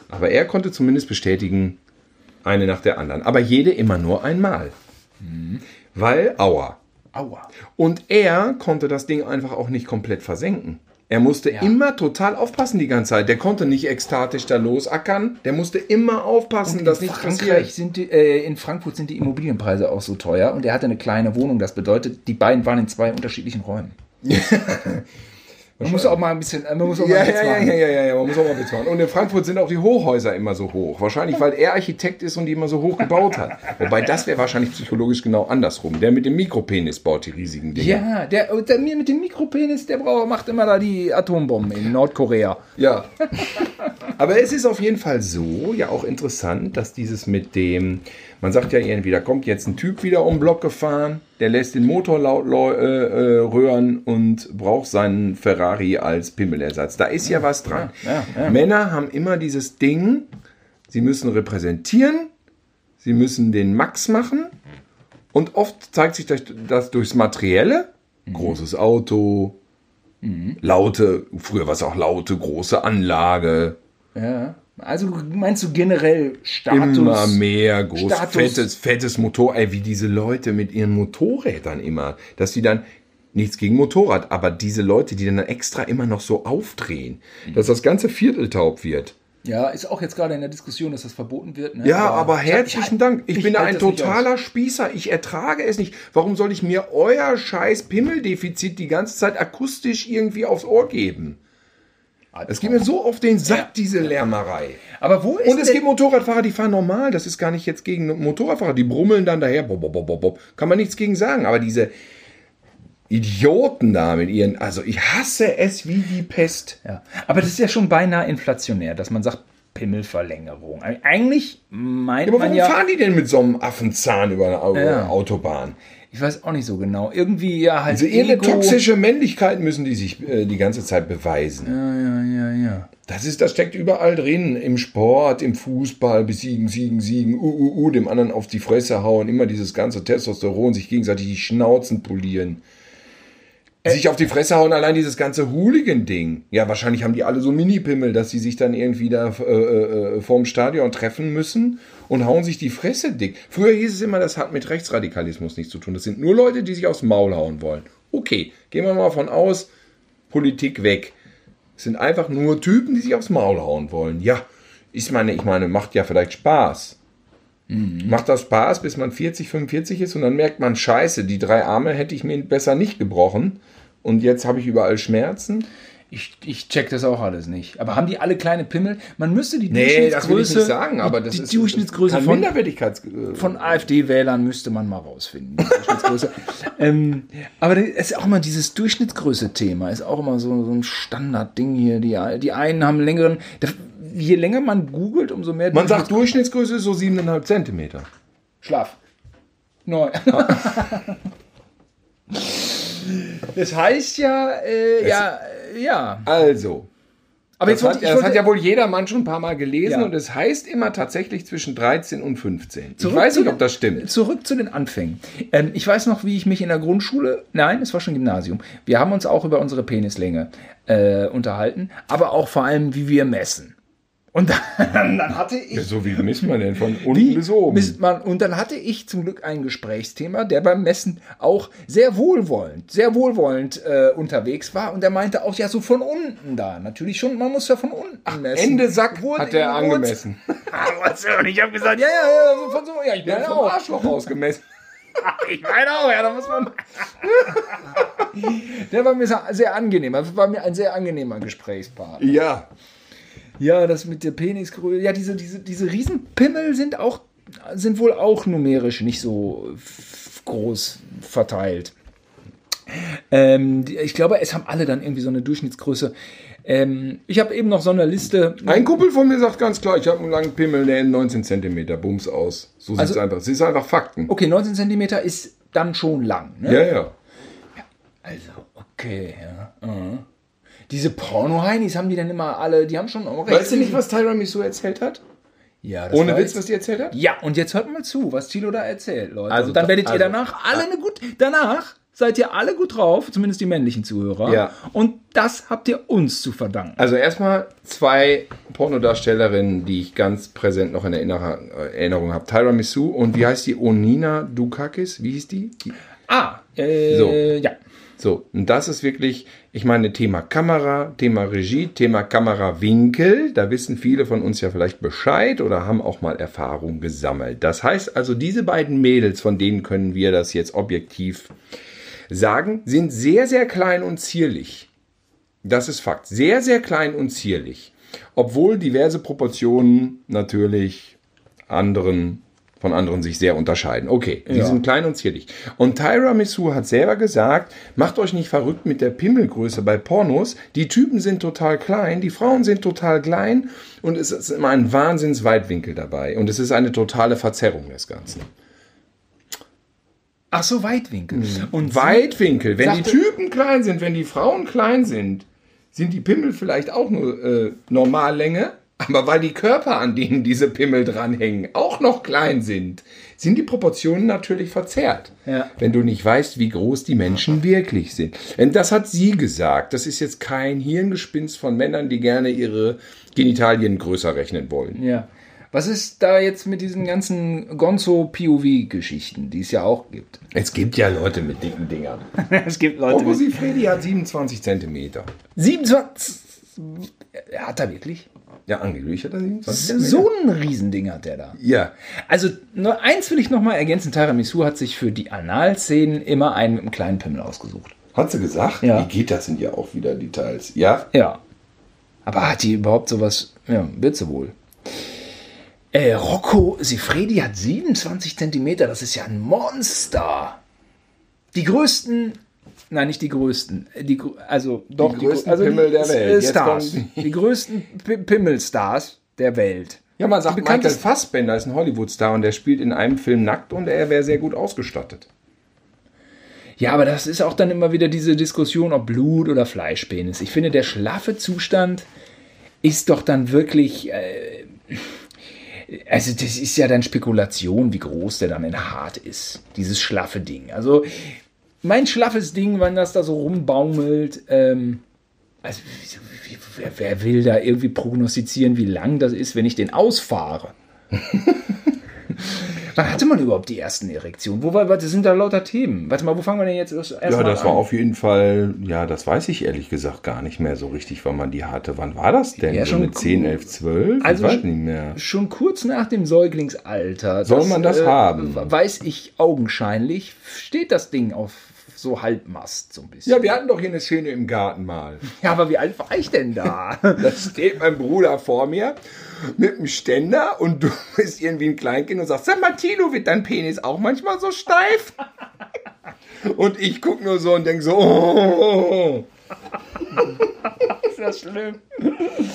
Aber er konnte zumindest bestätigen, eine nach der anderen. Aber jede immer nur einmal. Weil, aua. Aua. Und er konnte das Ding einfach auch nicht komplett versenken. Er musste immer total aufpassen die ganze Zeit. Der konnte nicht ekstatisch da losackern. Der musste immer aufpassen, dass nichts Frankreich passiert. sind die, äh, in Frankfurt sind die Immobilienpreise auch so teuer und er hatte eine kleine Wohnung. Das bedeutet, die beiden waren in zwei unterschiedlichen Räumen. man muss auch mal ein bisschen, man muss auch mal Ja, ja, ja, machen. ja, ja, ja, ja, man muss auch mal bezahlen. Und in Frankfurt sind auch die Hochhäuser immer so hoch. Wahrscheinlich, weil er Architekt ist und die immer so hoch gebaut hat. Wobei das wäre wahrscheinlich psychologisch genau andersrum. Der mit dem Mikropenis baut die riesigen Dinge. Ja, der, der mir mit dem Mikropenis, der braucht, macht immer da die Atombomben in Nordkorea. Ja. Aber es ist auf jeden Fall so, ja auch interessant, dass dieses mit dem, man sagt ja irgendwie, da kommt jetzt ein Typ wieder um den Block gefahren, der lässt den Motor laut lau- äh, äh, röhren und braucht seinen Ferrari als Pimmelersatz. Da ist ja was dran. ja, ja. Männer haben immer dieses Ding, sie müssen repräsentieren, sie müssen den Max machen und oft zeigt sich das, das durchs Materielle. Großes Auto, laute, früher war es auch laute, große Anlage, Ja. Also meinst du generell Status? immer mehr groß, Status. fettes, fettes Motor, ey, wie diese Leute mit ihren Motorrädern immer, dass die dann, nichts gegen Motorrad, aber diese Leute, die dann extra immer noch so aufdrehen, dass das ganze Viertel taub wird. Ja, ist auch jetzt gerade in der Diskussion, dass das verboten wird. Ne? Ja, aber ich- herzlichen ich- Dank. Ich, bin da halte ein totaler Spießer. Ich ertrage es nicht. Warum soll ich mir euer scheiß Pimmeldefizit die ganze Zeit akustisch irgendwie aufs Ohr geben? Es geht mir so auf den Sack, diese Lärmerei. Aber wo ist Und es gibt Motorradfahrer, die fahren normal. Das ist gar nicht jetzt gegen Motorradfahrer. Die brummeln dann daher. Bob, bob, bob, bob. Kann man nichts gegen sagen. Aber diese Idioten da mit ihren, also ich hasse es wie die Pest. Ja. Aber das ist ja schon beinahe inflationär, dass man sagt, Pimmelverlängerung. Eigentlich meint Aber man warum ja. fahren die denn mit so einem Affenzahn über eine Ja. Autobahn? Ich weiß auch nicht so genau. Irgendwie ja halt. Also Ego. toxische Männlichkeit müssen die sich äh, die ganze Zeit beweisen. Ja, ja, ja, ja. Das ist, das steckt überall drin. Im Sport, im Fußball, besiegen, siegen, siegen, uh, uh, uh, dem anderen auf die Fresse hauen, immer dieses ganze Testosteron, sich gegenseitig die Schnauzen polieren. Sich auf die Fresse hauen, allein dieses ganze Hooligan-Ding. Ja, wahrscheinlich haben die alle so Mini-Pimmel, dass sie sich dann irgendwie da äh, äh, vorm Stadion treffen müssen und hauen sich die Fresse dick. Früher hieß es immer, das hat mit Rechtsradikalismus nichts zu tun. Das sind nur Leute, die sich aufs Maul hauen wollen. Okay, gehen wir mal von aus, Politik weg. Es sind einfach nur Typen, die sich aufs Maul hauen wollen. Ja, ich meine, ich meine, macht ja vielleicht Spaß. Macht das Spaß, bis man 40, 45 ist und dann merkt man, scheiße, die drei Arme hätte ich mir besser nicht gebrochen. Und jetzt habe ich überall Schmerzen. Ich, ich check das auch alles nicht. Aber haben die alle kleine Pimmel? Man müsste die Nee, das Durchschnittsgröße. nicht sagen, aber das die ist Durchschnittsgröße von, Minderwertigkeits... von AfD-Wählern müsste man mal rausfinden. Ähm, aber es ist auch immer dieses Durchschnittsgröße-Thema, ist auch immer so, so ein Standardding hier. Die, die einen haben längeren. Je länger man googelt, umso mehr. Man sagt, Durchschnittsgröße ist so 7,5 Zentimeter. Schlaf. Neu. das heißt ja, äh, ja, ja. Also, Aber das, jetzt hat, wollte ich, das wollte, hat ja wohl jeder Mann schon ein paar Mal gelesen Ja. und es heißt immer tatsächlich zwischen 13 und 15. Ich Zurück weiß zu nicht, ob das stimmt. Zurück zu den Anfängen. Ähm, ich weiß noch, wie ich mich in der Grundschule, nein, es war schon Gymnasium, wir haben uns auch über unsere Penislänge äh, unterhalten, aber auch vor allem, wie wir messen. Und dann, dann hatte ich Ja, so wie misst man denn von unten bis oben? misst man, und dann hatte ich zum Glück ein Gesprächsthema, der beim Messen auch sehr wohlwollend, sehr wohlwollend äh, unterwegs war. Und der meinte auch, ja, so von unten da. Natürlich schon, man muss ja von unten messen. Ende Sack Wurde- hat er angemessen. und ich habe gesagt, ja, ja, ja, so von so, ja, ich hat vom auch. Arschloch ausgemessen. Ich meine auch, ja, da muss man. der war mir sehr, sehr angenehm. Das war mir ein sehr angenehmer Gesprächspartner. Ja. Ja, das mit der Penisgröße. Ja, diese, diese, diese Riesenpimmel sind auch, sind wohl auch numerisch nicht so groß verteilt. Ähm, ich glaube, es haben alle dann irgendwie so eine Durchschnittsgröße. Ähm, ich habe eben noch so eine Liste. Ein Kumpel von mir sagt ganz klar, ich habe einen langen Pimmel, der in 19 Zentimeter, Bums aus. So sieht es Also- einfach. Es ist einfach Fakten. Okay, 19 Zentimeter ist dann schon lang. Ne? Ja, ja. Also, okay, ja. Mhm. Diese Porno-Heinis haben die dann immer alle, die haben schon auch recht. Weißt du nicht, was Tiramisu erzählt hat? Ja, das Ohne Witz, jetzt- was die erzählt hat? Ja, und jetzt hört mal zu, was Thilo da erzählt, Leute. Also und dann da- werdet ihr also- danach alle eine gut, danach seid ihr alle gut drauf, zumindest die männlichen Zuhörer. Ja. Und das habt ihr uns zu verdanken. Also erstmal zwei Pornodarstellerinnen, die ich ganz präsent noch in Erinner Erinnerung habe. Tiramisu und wie heißt die? Onina Dukakis? Wie hieß die? die Ah, äh, So. ja. So, und das ist wirklich, ich meine, Thema Kamera, Thema Regie, Thema Kamerawinkel. Da wissen viele von uns ja vielleicht Bescheid oder haben auch mal Erfahrung gesammelt. Das heißt also, diese beiden Mädels, von denen können wir das jetzt objektiv sagen, sind sehr, sehr klein und zierlich. Das ist Fakt. Sehr, sehr klein und zierlich. Obwohl diverse Proportionen natürlich anderen von anderen sich sehr unterscheiden. Okay, die Ja. sind klein und zierlich. Und Tiramisu hat selber gesagt, macht euch nicht verrückt mit der Pimmelgröße bei Pornos. Die Typen sind total klein, die Frauen sind total klein und es ist immer ein Wahnsinnsweitwinkel dabei. Und es ist eine totale Verzerrung des Ganzen. Ach so, Weitwinkel. Und sie- Weitwinkel. Wenn die Typen klein sind, wenn die Frauen klein sind, sind die Pimmel vielleicht auch nur äh, Normallänge. Aber weil die Körper, an denen diese Pimmel dranhängen, auch noch klein sind, sind die Proportionen natürlich verzerrt. Ja. Wenn du nicht weißt, wie groß die Menschen wirklich sind. Denn das hat sie gesagt. Das ist jetzt kein Hirngespinst von Männern, die gerne ihre Genitalien größer rechnen wollen. Ja. Was ist da jetzt mit diesen ganzen Gonzo-POV-Geschichten, die es ja auch gibt? Es gibt ja Leute mit dicken Dingern. es gibt Leute Obosi Freddy hat 27 Zentimeter. 27. Hat er wirklich? Ja, angeblich hat er 27 Zentimeter. So ein Riesending hat der da. Ja. Also, nur eins will ich noch mal ergänzen. Tiramisu hat sich für die Analszenen immer einen mit einem kleinen Pimmel ausgesucht. Hat sie gesagt? Ja. Wie geht das? Sind ja auch wieder Details. Ja. Ja. Aber hat die überhaupt sowas? Ja, wird sie wohl. Äh, Rocco Sifredi hat 27 Zentimeter. Das ist ja ein Monster. Die größten, nein, nicht die größten. Die, also doch größten grö- also Pimmel der Welt. Stars. kommen Die größten Pimmelstars der Welt. Ja, man sagt, Die Michael Fassbender ist ein Hollywood-Star und der spielt in einem Film nackt und er wäre sehr gut ausgestattet. Ja, aber das ist auch dann immer wieder diese Diskussion, ob Blut oder Fleischpenis. Ich finde, der schlaffe Zustand ist doch dann wirklich. Äh, also, das ist ja dann Spekulation, wie groß der dann in hart ist. Dieses schlaffe Ding. Also, mein schlaffes Ding, wenn das da so rumbaumelt, ähm, also, wer, wer will da irgendwie prognostizieren, wie lang das ist, wenn ich den ausfahre? Wann hatte man überhaupt die ersten Erektionen? Wo war, das sind da lauter Themen. Warte mal, wo fangen wir denn jetzt erst Ja, mal das an? war auf jeden Fall, ja, das weiß ich ehrlich gesagt gar nicht mehr so richtig, wann man die hatte. Wann war das denn? Ja, so schon mit 10, 11, 12? Also ich weiß nicht mehr. Schon kurz nach dem Säuglingsalter. Soll man das haben? Weiß ich augenscheinlich, steht das Ding auf so Halbmast so ein bisschen. Ja, wir hatten doch hier eine Szene im Garten mal. Ja, aber wie alt war ich denn da? Da steht mein Bruder vor mir mit einem Ständer und du bist irgendwie ein Kleinkind und sagst, sag mal, Tilo, wird dein Penis auch manchmal so steif? Und ich guck nur so und denk so, oh. ist das schlimm?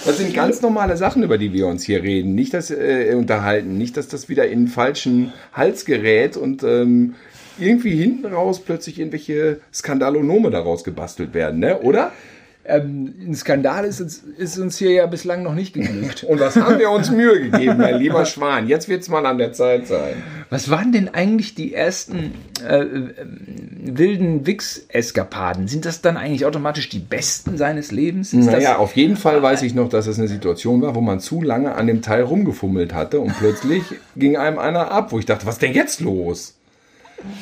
Das sind ganz normale Sachen, über die wir uns hier reden. Nicht das äh, unterhalten, nicht, dass das wieder in den falschen Hals gerät und ähm, irgendwie hinten raus plötzlich irgendwelche Skandalonome daraus gebastelt werden, ne? Oder? Ähm, ein Skandal ist uns, ist uns hier ja bislang noch nicht geglückt. Und was haben wir uns Mühe gegeben, mein lieber Schwan? Jetzt wird's mal an der Zeit sein. Was waren denn eigentlich die ersten äh, äh, wilden Wix-Eskapaden? Sind das dann eigentlich automatisch die besten seines Lebens? Ist Naja, das, auf jeden Fall weiß ich noch, dass es eine Situation war, wo man zu lange an dem Teil rumgefummelt hatte und plötzlich ging einem einer ab, wo ich dachte, was ist denn jetzt los?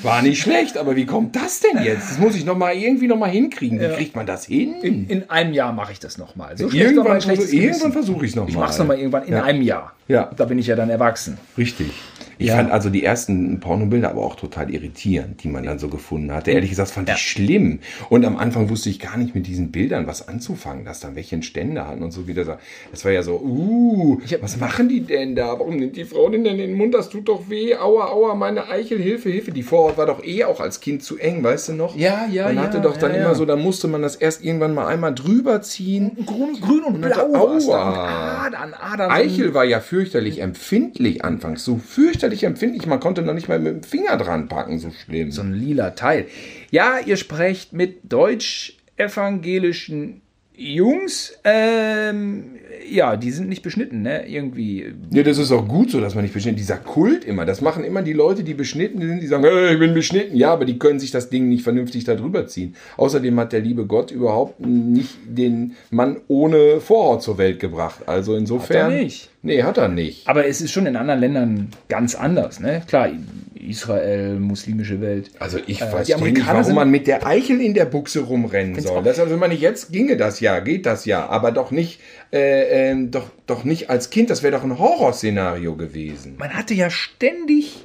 War nicht schlecht, aber wie kommt das denn jetzt? Das muss ich noch mal irgendwie noch mal hinkriegen. Wie kriegt man das hin? in einem Jahr mache ich das nochmal. So schlecht war irgendwann versuche ich es noch mal. Ich mache es nochmal irgendwann in Ja. einem Jahr. Ja. Da bin ich ja dann erwachsen. Richtig. Ich Ja. fand also die ersten Pornobilder aber auch total irritierend, die man dann so gefunden hatte. Ehrlich gesagt fand ich schlimm. Und am Anfang wusste ich gar nicht mit diesen Bildern was anzufangen, dass dann welche einen Ständer hatten und so wieder so. Das war ja so, uh, was machen die denn da? Warum nimmt die Frau denn in den Mund? Das tut doch weh. Aua, aua, meine Eichel, Hilfe, Hilfe. Die Vorhaut war doch eh auch als Kind zu eng, weißt du noch? Ja, ja, Man ja, hatte doch dann ja, immer ja. so, da musste man das erst irgendwann mal einmal drüber ziehen. Grün, grün und dann blau. Aua. Adern, Adern. Eichel war ja fürchterlich empfindlich anfangs. So fürchterlich empfindlich, man konnte noch nicht mal mit dem Finger dran packen, so schlimm. So ein lila Teil. Ja, ihr sprecht mit deutsch-evangelischen Jungs. Ähm, ja, die sind nicht beschnitten, ne? Irgendwie. Ja, das ist auch gut so, dass man nicht beschnitten. Dieser Kult immer, das machen immer die Leute, die beschnitten sind, die sagen, hey, ich bin beschnitten. Ja, aber die können sich das Ding nicht vernünftig da drüber ziehen. Außerdem hat der liebe Gott überhaupt nicht den Mann ohne Vorhaut zur Welt gebracht. Also insofern. Hat er nicht. Nee, hat er nicht. Aber es ist schon in anderen Ländern ganz anders, ne? Klar, Israel, muslimische Welt. Also ich Äh, weiß nicht, warum man mit der Eichel in der Buchse rumrennen soll. Das, also wenn jetzt ginge das ja, geht das ja, aber doch nicht, äh, ähm, doch, doch nicht als Kind. Das wäre doch ein Horrorszenario gewesen. Man hatte ja ständig.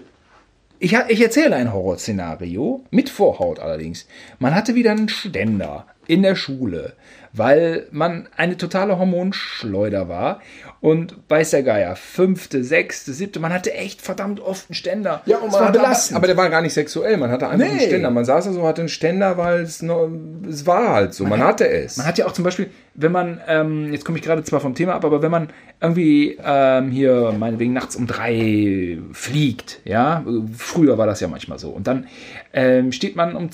Ich, ich erzähle ein Horrorszenario, mit Vorhaut allerdings. Man hatte wieder einen Ständer in der Schule, weil man eine totale Hormonschleuder war. Und weiß der Geier, fünfte, sechste, siebte, man hatte echt verdammt oft einen Ständer. Ja, und Das man war hatte, belastend. aber der war gar nicht sexuell. Man hatte einfach einen Nee. Ständer. Man saß da so, hatte einen Ständer, weil es, noch, es war halt so. Man, hatte es. Man hat ja auch zum Beispiel, wenn man, ähm, jetzt komme ich gerade zwar vom Thema ab, aber wenn man irgendwie ähm, hier meinetwegen nachts um drei fliegt, ja, früher war das ja manchmal so, und dann ähm, steht man um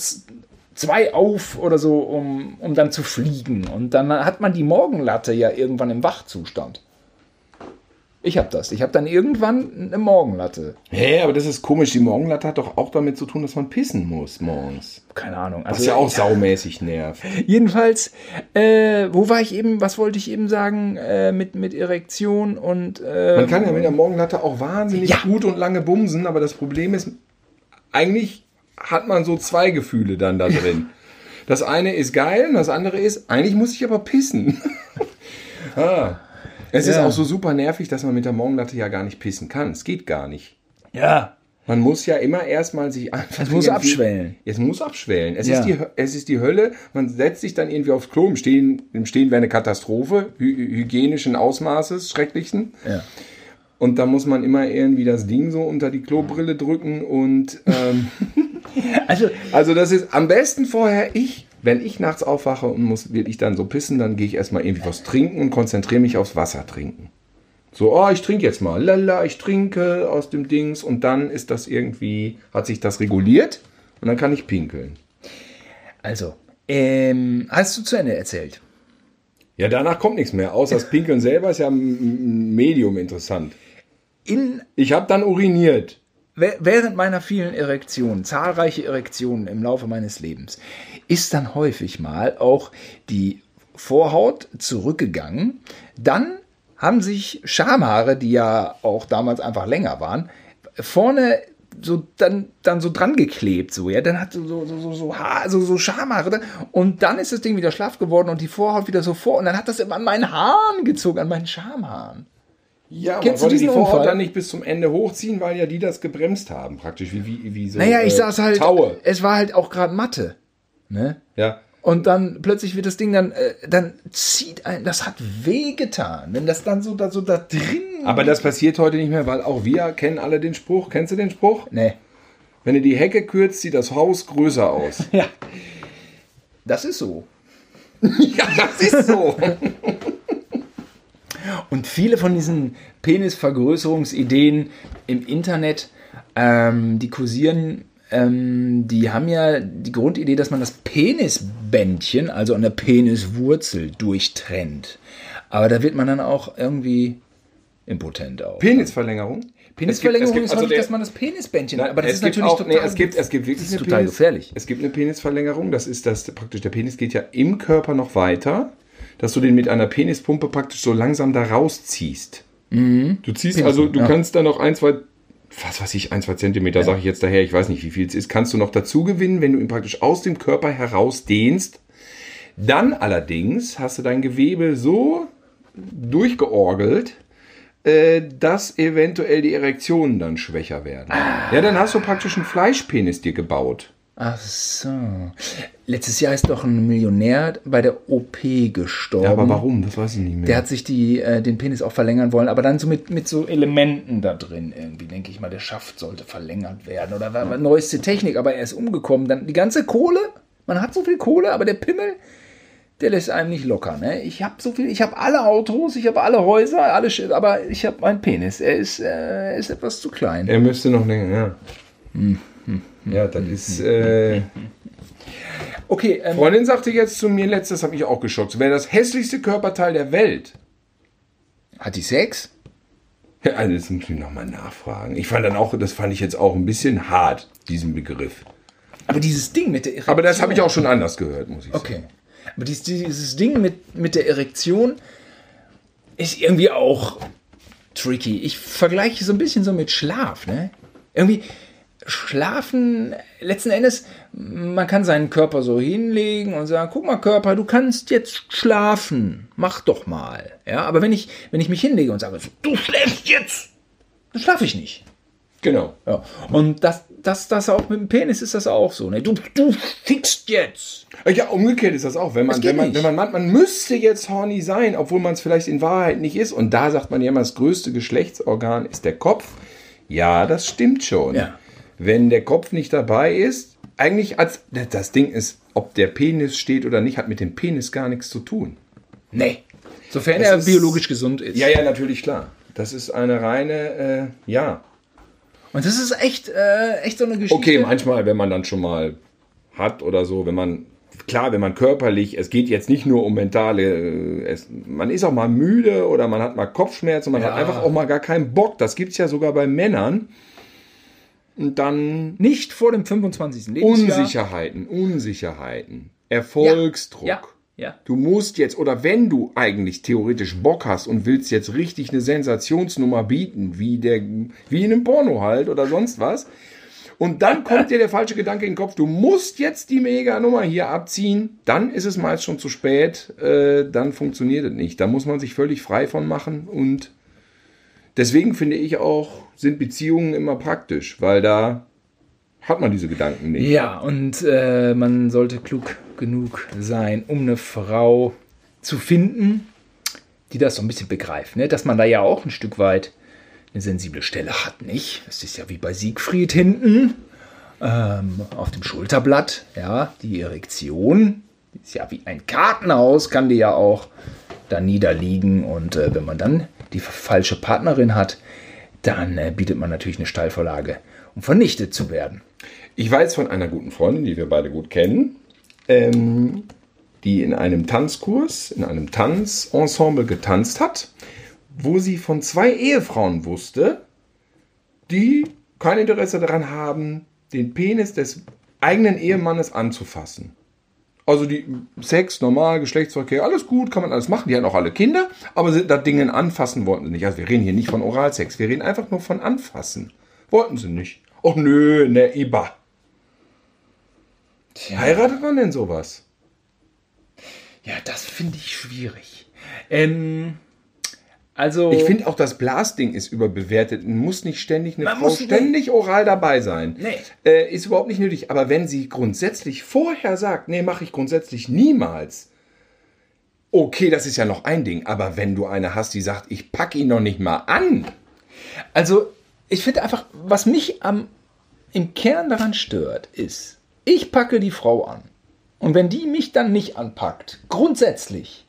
zwei auf oder so, um, um dann zu fliegen, und dann hat man die Morgenlatte ja irgendwann im Wachzustand. Ich habe das. Ich habe dann irgendwann eine Morgenlatte. Hä, aber das ist komisch. Die Morgenlatte hat doch auch damit zu tun, dass man pissen muss morgens. Keine Ahnung. Was Also, ja auch saumäßig nervt. Jedenfalls, äh, wo war ich eben, was wollte ich eben sagen, äh, mit, mit Erektion und äh, Man kann ja mit der Morgenlatte auch wahnsinnig Ja. gut und lange bumsen, aber das Problem ist, eigentlich hat man so zwei Gefühle dann da drin. Das eine ist geil und das andere ist, eigentlich muss ich aber pissen. ah. Es ist Ja. auch so super nervig, dass man mit der Morgenlatte ja gar nicht pissen kann. Es geht gar nicht. ja, Man muss ja immer erstmal sich einfach. Es muss abschwellen. Es muss abschwellen. Es, Ja. ist die, es ist die Hölle. Man setzt sich dann irgendwie aufs Klo. Im Stehen, im Stehen wäre eine Katastrophe. Hy hygienischen Ausmaßes, schrecklichsten. ja. Und da muss man immer irgendwie das Ding so unter die Klobrille drücken und ähm, Also, also das ist am besten vorher ich, wenn ich nachts aufwache und muss wirklich dann so pissen, dann gehe ich erstmal irgendwie was trinken und konzentriere mich aufs Wasser trinken. So, oh, ich trinke jetzt mal. Lala, ich trinke aus dem Dings und dann ist das irgendwie, hat sich das reguliert und dann kann ich pinkeln. Also, ähm, hast du zu Ende erzählt? Ja, danach kommt nichts mehr. Außer das Pinkeln selber ist ja ein Medium interessant. In, Ich habe dann uriniert. wä- während meiner vielen Erektionen, zahlreiche Erektionen im Laufe meines Lebens, ist dann häufig mal auch die Vorhaut zurückgegangen. Dann haben sich Schamhaare, die ja auch damals einfach länger waren, vorne so dann, dann so dran geklebt, so, ja, dann hat so, so, so, so, Haar, so, so Schamhaare und dann ist das Ding wieder schlaff geworden und die Vorhaut wieder so vor und dann hat das immer an meinen Haaren gezogen, an meinen Schamhaaren. Ja, man Kennst du wollte die Vorhaut Unfall? dann nicht bis zum Ende hochziehen, weil ja die das gebremst haben, praktisch wie, wie, wie so Naja, ich äh, saß halt, Taue. es war halt auch gerade Mathe, ne? Ja. Und dann plötzlich wird das Ding dann, äh, dann zieht ein, das hat wehgetan, wenn das dann so da, so da drin. Aber das passiert heute nicht mehr, weil auch wir kennen alle den Spruch. Kennst du den Spruch? Ne. Wenn du die Hecke kürzt, sieht das Haus größer aus. Ja. Das ist so. ja, das ist so. Und viele von diesen Penisvergrößerungsideen im Internet, ähm, die kursieren, ähm, die haben ja die Grundidee, dass man das Penisbändchen, also an der Peniswurzel, durchtrennt. Aber da wird man dann auch irgendwie impotent auch. Penisverlängerung? Penisverlängerung Es gibt- ist es gibt- häufig, also dass man das Penisbändchen, Nein, aber das es ist gibt natürlich auch, total, nee, es gibt, es gibt wirklich ist total Penis, gefährlich. Es gibt eine Penisverlängerung, das ist das praktisch, der Penis geht ja im Körper noch weiter, dass du den mit einer Penispumpe praktisch so langsam da rausziehst. Du ziehst, also du ja. kannst da noch ein, zwei, was weiß ich, ein, zwei Zentimeter, sage ich jetzt daher, ich weiß nicht, wie viel es ist, kannst du noch dazu gewinnen, wenn du ihn praktisch aus dem Körper herausdehnst. Dann allerdings hast du dein Gewebe so durchgeorgelt, äh, dass eventuell die Erektionen dann schwächer werden. Ja, dann hast du praktisch einen Fleischpenis dir gebaut. Ach so. Letztes Jahr ist doch ein Millionär bei der OP gestorben. Ja, aber warum? Das weiß ich nicht mehr. Der hat sich die, äh, den Penis auch verlängern wollen, aber dann so mit, mit so Elementen da drin irgendwie, denke ich mal, der Schaft sollte verlängert werden oder war, war neueste Technik, aber er ist umgekommen. Dann die ganze Kohle, man hat so viel Kohle, aber der Pimmel, der lässt einem nicht locker. Ne? Ich habe so viel, ich habe alle Autos, ich habe alle Häuser, alle, Sch- aber ich habe meinen Penis. Er ist, äh, ist etwas zu klein. er müsste noch länger, ja. Ja, das ist. Äh, Okay, ähm, Freundin sagte jetzt zu mir letztes, hat mich auch geschockt, wäre das hässlichste Körperteil der Welt. hat die Sex? Ja, also das muss ich nochmal nachfragen. Ich fand dann auch, das fand ich jetzt auch ein bisschen hart, diesen Begriff. Aber dieses Ding mit der Erektion. Aber das habe ich auch schon anders gehört, muss ich sagen. Okay. Aber dieses, dieses Ding mit, mit der Erektion ist irgendwie auch tricky. Ich vergleiche so ein bisschen so mit Schlaf, ne? Irgendwie schlafen, letzten Endes, man kann seinen Körper so hinlegen und sagen, guck mal Körper, du kannst jetzt schlafen. Mach doch mal. Ja, aber wenn ich, wenn ich mich hinlege und sage, du schläfst jetzt, dann schlafe ich nicht. Genau. Ja. Und das, das, das auch mit dem Penis ist das auch so. Ne? Du, du fickst jetzt. Ja, umgekehrt ist das auch. Wenn man, wenn man, nicht. wenn man meint, man müsste jetzt horny sein, obwohl man es vielleicht in Wahrheit nicht ist. Und da sagt man ja immer, das größte Geschlechtsorgan ist der Kopf. Ja, das stimmt schon. Ja. Wenn der Kopf nicht dabei ist, eigentlich als das Ding ist, ob der Penis steht oder nicht, hat mit dem Penis gar nichts zu tun. Nee. Sofern Das er ist- biologisch gesund ist. Ja, ja, natürlich klar. Das ist eine reine, äh, ja. Und das ist echt, äh, echt so eine Geschichte. Okay, manchmal, wenn man dann schon mal hat oder so, wenn man, klar, wenn man körperlich, es geht jetzt nicht nur um mentale, äh, es, man ist auch mal müde oder man hat mal Kopfschmerzen, man Ja. hat einfach auch mal gar keinen Bock. Das gibt es ja sogar bei Männern. Und dann Nicht vor dem 25. Lebensjahr. Unsicherheiten, Unsicherheiten, Erfolgsdruck. Ja, ja. Du musst jetzt, oder wenn du eigentlich theoretisch Bock hast und willst jetzt richtig eine Sensationsnummer bieten, wie, der, wie in einem Porno halt oder sonst was, und dann kommt dir der falsche Gedanke in den Kopf, du musst jetzt die Mega-Nummer hier abziehen, dann ist es meist schon zu spät, äh, dann funktioniert es nicht. Da muss man sich völlig frei von machen und deswegen finde ich auch, sind Beziehungen immer praktisch, weil da hat man diese Gedanken nicht. Ja, und äh, man sollte klug genug sein, um eine Frau zu finden, die das so ein bisschen begreift. Ne? Dass man da ja auch ein Stück weit eine sensible Stelle hat, nicht? Das ist ja wie bei Siegfried hinten ähm, auf dem Schulterblatt. Ja, die Erektion ist ja wie ein Kartenhaus, kann die ja auch da niederliegen. Und äh, wenn man dann die falsche Partnerin hat, dann äh, bietet man natürlich eine Steilvorlage, um vernichtet zu werden. Ich weiß von einer guten Freundin, die wir beide gut kennen, ähm, die in einem Tanzkurs, in einem Tanzensemble getanzt hat, wo sie von zwei Ehefrauen wusste, die kein Interesse daran haben, den Penis des eigenen Ehemannes anzufassen. Also die Sex, normal, Geschlechtsverkehr, alles gut, kann man alles machen. Die hatten auch alle Kinder, aber sind da Dinge anfassen wollten sie nicht. Also wir reden hier nicht von Oralsex, wir reden einfach nur von anfassen. Wollten sie nicht. Och nö, ne Iba. Heiratet man denn sowas? Ja, das finde ich schwierig. Ähm, also. Ich finde auch das Blasding ist überbewertet. Muss nicht ständig eine Man Frau muss- ständig oral dabei sein. Nee. Äh, ist überhaupt nicht nötig. Aber wenn sie grundsätzlich vorher sagt, nee, mache ich grundsätzlich niemals. Okay, das ist ja noch ein Ding. Aber wenn du eine hast, die sagt, ich pack ihn noch nicht mal an. Also, ich finde einfach, was mich am, im Kern daran stört, ist, ich packe die Frau an. Und wenn die mich dann nicht anpackt, grundsätzlich,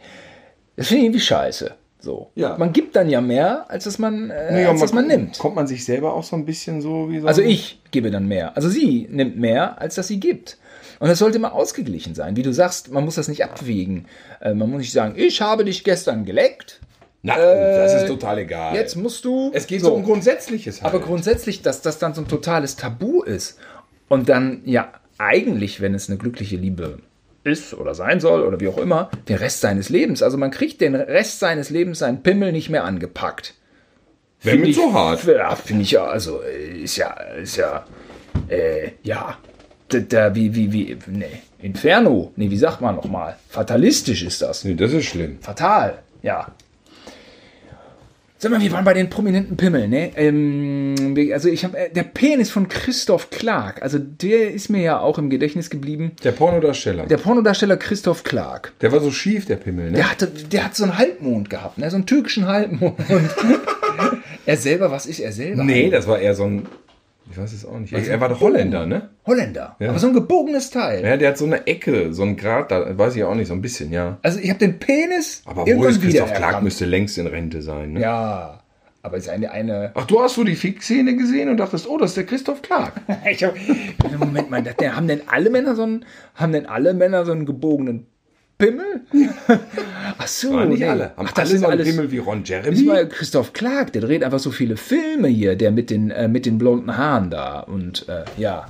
das finde ich irgendwie scheiße. So. Ja. Man gibt dann ja mehr, als dass man, äh, Naja, als dass man nimmt. Kommt man sich selber auch so ein bisschen so wie so. Also ich gebe dann mehr. Also sie nimmt mehr, als dass sie gibt. Und das sollte immer ausgeglichen sein. Wie du sagst, man muss das nicht abwägen. Äh, man muss nicht sagen, ich habe dich gestern geleckt, Na, das ist total egal. jetzt musst du. es geht so, um Grundsätzliches halt. Aber grundsätzlich, dass das dann so ein totales Tabu ist und dann ja eigentlich, wenn es eine glückliche Liebe ist oder sein soll oder wie auch immer, den Rest seines Lebens. Also man kriegt den Rest seines Lebens seinen Pimmel nicht mehr angepackt. Wenn Find mit so hart. Ja, finde ich ja, also äh, ist ja, ist ja, äh, ja, da, da wie, wie, wie, nee, Inferno, nee, wie sagt man nochmal? Fatalistisch ist das. Nee, das ist schlimm. Fatal, ja. Sag mal, wir waren bei den prominenten Pimmeln, ne? Ähm, also ich habe äh, der Penis von Christoph Clark, also der ist mir ja auch im Gedächtnis geblieben. Der Pornodarsteller. Der Pornodarsteller Christoph Clark. Der war so schief, der Pimmel, ne? Der hatte, der hat so einen Halbmond gehabt, ne? So einen türkischen Halbmond. er selber, was ist er selber? Nee, das war eher so ein. Ich weiß es auch nicht. Er war doch Holländer, ne? Holländer. Ja. Aber so ein gebogenes Teil. Ja, der hat so eine Ecke, so ein Grad, da weiß ich auch nicht, so ein bisschen, ja. Also ich habe den Penis Aber wo ist Christoph. Clark müsste längst in Rente sein, ne? Ja, aber es ist eine, eine Ach, du hast so die Fixszene gesehen und dachtest, oh, das ist der Christoph Clark. Ich hab, Moment mal, haben denn alle Männer so einen, haben denn alle Männer so einen gebogenen Pimmel? Ach so, War nicht nee. alle. Haben Ach, das alle ist so alles. Pimmel wie Ron Das Jeremy? war Christoph Clark, der dreht einfach so viele Filme hier, der mit den, äh, mit den blonden Haaren da. Und äh, ja.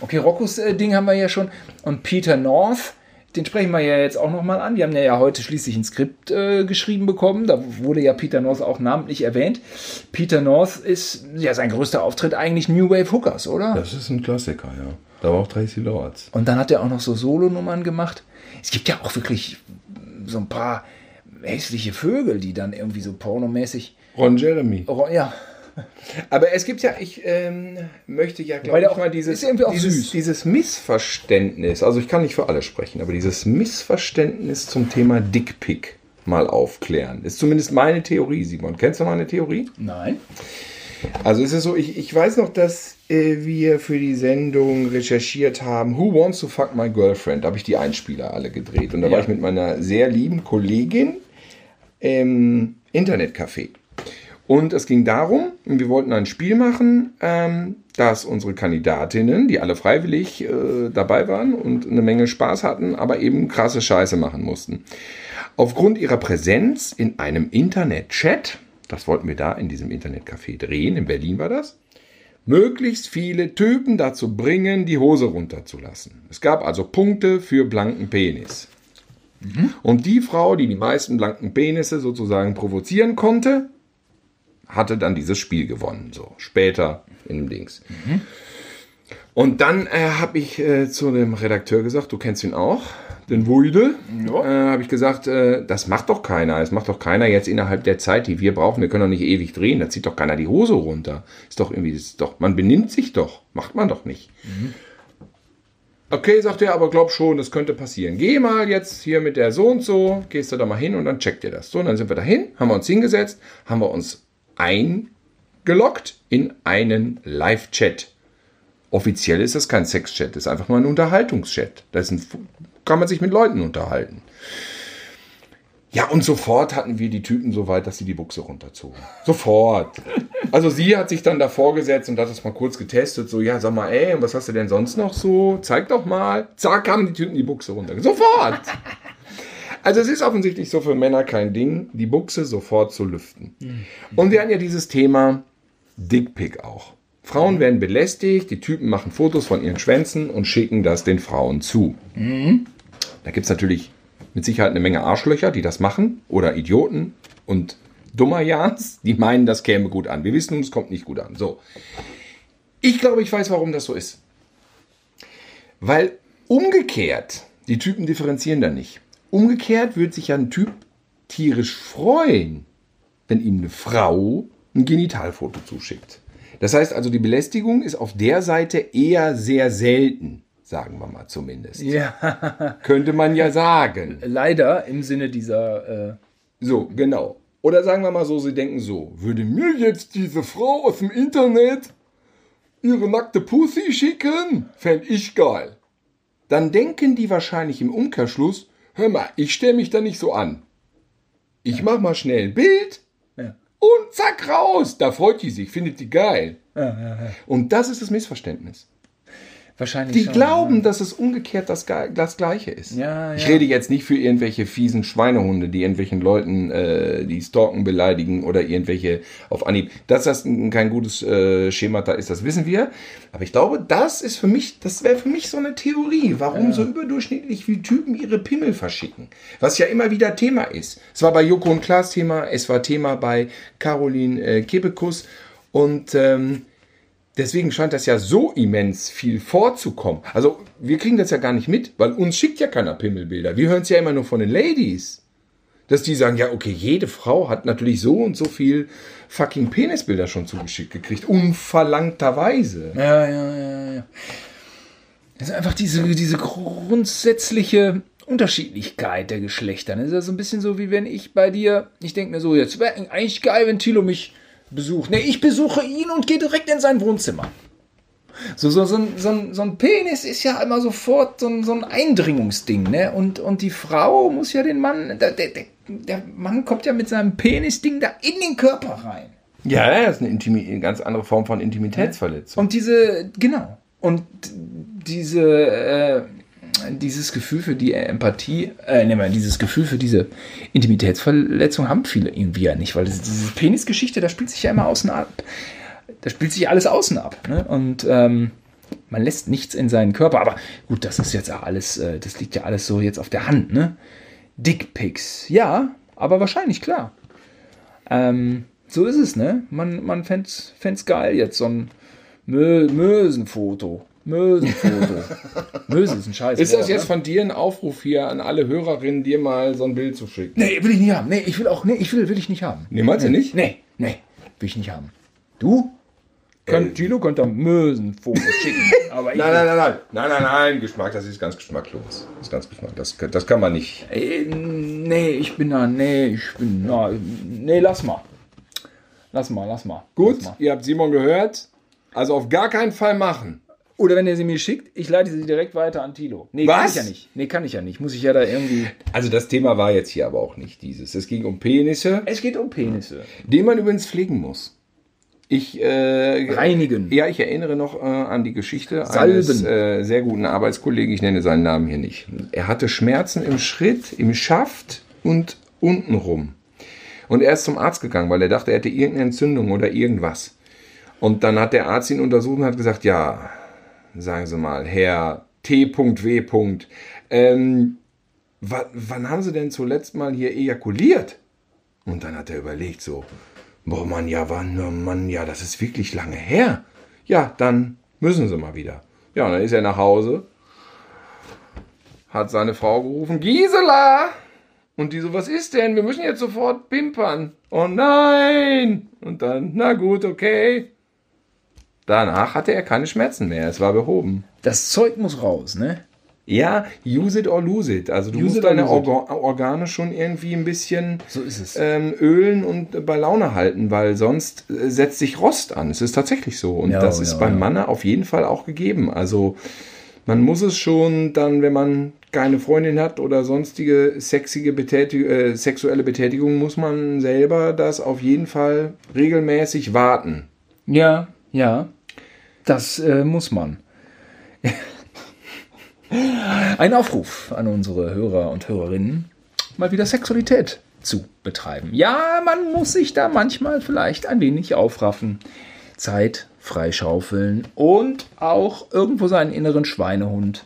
Okay, Roccos äh, Ding haben wir ja schon. Und Peter North, den sprechen wir ja jetzt auch nochmal an. Wir haben ja heute schließlich ein Skript äh, geschrieben bekommen. Da wurde ja Peter North auch namentlich erwähnt. Peter North ist ja sein größter Auftritt eigentlich New Wave Hookers, oder? Das ist ein Klassiker, ja. Da war auch Tracy Lords. Und dann hat er auch noch so Solonummern gemacht. Es gibt ja auch wirklich so ein paar hässliche Vögel, die dann irgendwie so pornomäßig. Ron Jeremy. Oh, ja, Aber es gibt ja, ich ähm, möchte ja, glaube ich, auch- mal dieses, irgendwie auch dieses, dieses Missverständnis, also ich kann nicht für alle sprechen, aber dieses Missverständnis zum Thema Dickpick mal aufklären. Ist zumindest meine Theorie, Simon. Kennst du meine Theorie? nein. Also es ist so, ich, ich weiß noch, dass wir für die Sendung recherchiert haben, Who Wants to Fuck My Girlfriend? Da habe ich die Einspieler alle gedreht. Und da Ja. war ich mit meiner sehr lieben Kollegin im Internetcafé. Und es ging darum, wir wollten ein Spiel machen, ähm, dass unsere Kandidatinnen, die alle freiwillig äh, dabei waren und eine Menge Spaß hatten, aber eben krasse Scheiße machen mussten. Aufgrund ihrer Präsenz in einem Internet-Chat, das wollten wir da in diesem Internetcafé drehen, in Berlin war das, möglichst viele Typen dazu bringen, die Hose runterzulassen. Es gab also Punkte für blanken Penis. Und die Frau, die die meisten blanken Penisse sozusagen provozieren konnte, hatte dann dieses Spiel gewonnen. So später in dem Dings. Und dann äh, habe ich äh, zu dem Redakteur gesagt, du kennst ihn auch, den Wuide. Ja. Äh, habe ich gesagt, äh, das macht doch keiner. Das macht doch keiner jetzt innerhalb der Zeit, die wir brauchen. Wir können doch nicht ewig drehen. Da zieht doch keiner die Hose runter. Ist doch irgendwie, ist doch, man benimmt sich doch. Macht man doch nicht. Okay, sagt er, aber glaub schon, das könnte passieren. Geh mal jetzt hier mit der so und so, gehst du da mal hin und dann checkt ihr das. So, und dann sind wir dahin, haben wir uns hingesetzt, haben wir uns eingeloggt in einen Live-Chat. Offiziell ist das kein Sex-Chat, das ist einfach nur ein Unterhaltungschat. Da ist ein, kann man sich mit Leuten unterhalten. Ja, und sofort hatten wir die Typen so weit, dass sie die Buchse runterzogen. Sofort. Also sie hat sich dann davor gesetzt und hat das mal kurz getestet. So, ja, sag mal, ey, und was hast du denn sonst noch so? Zeig doch mal. Zack, kamen die Typen die Buchse runter. Sofort. Also es ist offensichtlich so für Männer kein Ding, die Buchse sofort zu lüften. Und wir hatten ja dieses Thema Dickpick auch. Frauen werden belästigt, die Typen machen Fotos von ihren Schwänzen und schicken das den Frauen zu. Da gibt es natürlich mit Sicherheit eine Menge Arschlöcher, die das machen, oder Idioten und Dummerjans, die meinen, das käme gut an. Wir wissen es kommt nicht gut an. So. Ich glaube, ich weiß, warum das so ist. Weil umgekehrt, die Typen differenzieren da nicht. Umgekehrt würde sich ja ein Typ tierisch freuen, wenn ihm eine Frau ein Genitalfoto zuschickt. Das heißt also, die Belästigung ist auf der Seite eher sehr selten, sagen wir mal zumindest. Ja, Könnte man ja sagen. leider im Sinne dieser. Äh, So, genau. Oder sagen wir mal so, sie denken so, würde mir jetzt diese Frau aus dem Internet ihre nackte Pussy schicken? Fänd ich geil. Dann denken die wahrscheinlich im Umkehrschluss, hör mal, ich stelle mich da nicht so an. Ich mach mal schnell ein Bild ja. und zack raus. Da freut die sich, findet die geil. Ja, ja. Und das ist das Missverständnis. Wahrscheinlich. Die schon, glauben, dass es umgekehrt das, das Gleiche ist. Ja, Ich ja. rede jetzt nicht für irgendwelche fiesen Schweinehunde, die irgendwelchen Leuten äh, die stalken, beleidigen oder irgendwelche auf Anhieb. Dass das ein- kein gutes äh, Schemata ist, das wissen wir. Aber ich glaube, das ist für mich, das wäre für mich so eine Theorie, warum so überdurchschnittlich viele Typen ihre Pimmel verschicken. Was ja immer wieder Thema ist. Es war bei Joko und Klaas Thema, es war Thema bei Caroline äh, Kebekus und ähm, Deswegen scheint das ja so immens viel vorzukommen. Also wir kriegen das ja gar nicht mit, weil uns schickt ja keiner Pimmelbilder. Wir hören es ja immer nur von den Ladies. Dass die sagen, ja, okay, jede Frau hat natürlich so und so viel fucking Penisbilder schon zugeschickt gekriegt. Unverlangterweise. Ja, ja, ja, ja. Das ist einfach diese, diese grundsätzliche Unterschiedlichkeit der Geschlechter. Das ist ja so ein bisschen so, wie wenn ich bei dir, ich denke mir so, jetzt wäre eigentlich geil, wenn Thilo mich besucht. Ne, ich besuche ihn und gehe direkt in sein Wohnzimmer. So, so, so, ein, so, ein, so ein Penis ist ja immer sofort so ein, so ein Eindringungsding, ne? Und, und die Frau muss ja den Mann, der, der, der- der Mann kommt ja mit seinem Penisding da in den Körper rein. Ja, das ist eine, Intimi eine ganz andere Form von Intimitätsverletzung. Und diese, genau. Und diese, äh, dieses Gefühl für die Empathie, äh, nehmen wir, dieses Gefühl für diese Intimitätsverletzung haben viele irgendwie ja nicht, weil diese Penisgeschichte, da spielt sich ja immer außen ab. Da spielt sich alles außen ab. Ne? Und ähm, man lässt nichts in seinen Körper. Aber gut, das ist jetzt alles, äh, das liegt ja alles so jetzt auf der Hand. Ne? Dickpics, ja, aber wahrscheinlich, klar. Ähm, so ist es, ne? Man, man fände es geil, jetzt so ein Mö Mösenfoto. Mösenfoto. Möse ist ein Scheiß. ist das jetzt ne? von dir ein Aufruf hier an alle Hörerinnen, dir mal so ein Bild zu schicken? Nee, will ich nicht haben. Nee, ich will auch, nee, ich will, will ich nicht haben. Nee, meinst du nicht? Nee, nee, will ich nicht haben. Du? Könnt, Gino könnte ein Mösenfoto schicken. Aber Nein, nein, nein, nein, nein, nein, nein, Geschmack, das ist ganz geschmacklos. Das ist ganz Geschmack, das, das kann man nicht. Äh, nee, ich bin da, nee, ich bin, na, nee, lass mal. Lass mal, lass mal. Gut, Lass mal. ihr habt Simon gehört. Also auf gar keinen Fall machen. Oder wenn er sie mir schickt, ich leite sie direkt weiter an Tilo. Nee, kann Was? ich ja nicht. Nee, kann ich ja nicht. Muss ich ja da irgendwie. Also das Thema war jetzt hier aber auch nicht dieses. Es ging um Penisse, Es geht um Penisse. die man übrigens pflegen muss. Ich, äh, Reinigen. ja, ich erinnere noch äh, an die Geschichte Salben. eines äh, sehr guten Arbeitskollegen. Ich nenne seinen Namen hier nicht. Er hatte Schmerzen im Schritt, im Schaft und untenrum. Und er ist zum Arzt gegangen, weil er dachte, er hätte irgendeine Entzündung oder irgendwas. Und dann hat der Arzt ihn untersucht und hat gesagt, ja, sagen Sie mal, Herr T.W. Ähm, wa- wann haben Sie denn zuletzt mal hier ejakuliert? Und dann hat er überlegt so, boah Mann, ja, wann, Mann, ja, das ist wirklich lange her. Ja, dann müssen Sie mal wieder. Ja, und dann ist er nach Hause, hat seine Frau gerufen, Gisela! Und die so, was ist denn? Wir müssen jetzt sofort pimpern. Oh nein! Und dann, na gut, okay. Danach hatte er keine Schmerzen mehr. Es war behoben. Das Zeug muss raus, ne? Ja, use it or lose it. Also du Use musst deine lose it. Orga Organe schon irgendwie ein bisschen So ist es. ähm, ölen und bei Laune halten, weil sonst äh, setzt sich Rost an. Es ist tatsächlich so. Und Ja, das ist ja, beim ja. Manne auf jeden Fall auch gegeben. Also man muss es schon dann, wenn man keine Freundin hat oder sonstige sexige Betätig äh, sexuelle Betätigung, muss man selber das auf jeden Fall regelmäßig warten. Ja, ja. Das äh, muss man. Ein Aufruf an unsere Hörer und Hörerinnen, mal wieder Sexualität zu betreiben. Ja, man muss sich da manchmal vielleicht ein wenig aufraffen, Zeit freischaufeln und auch irgendwo seinen inneren Schweinehund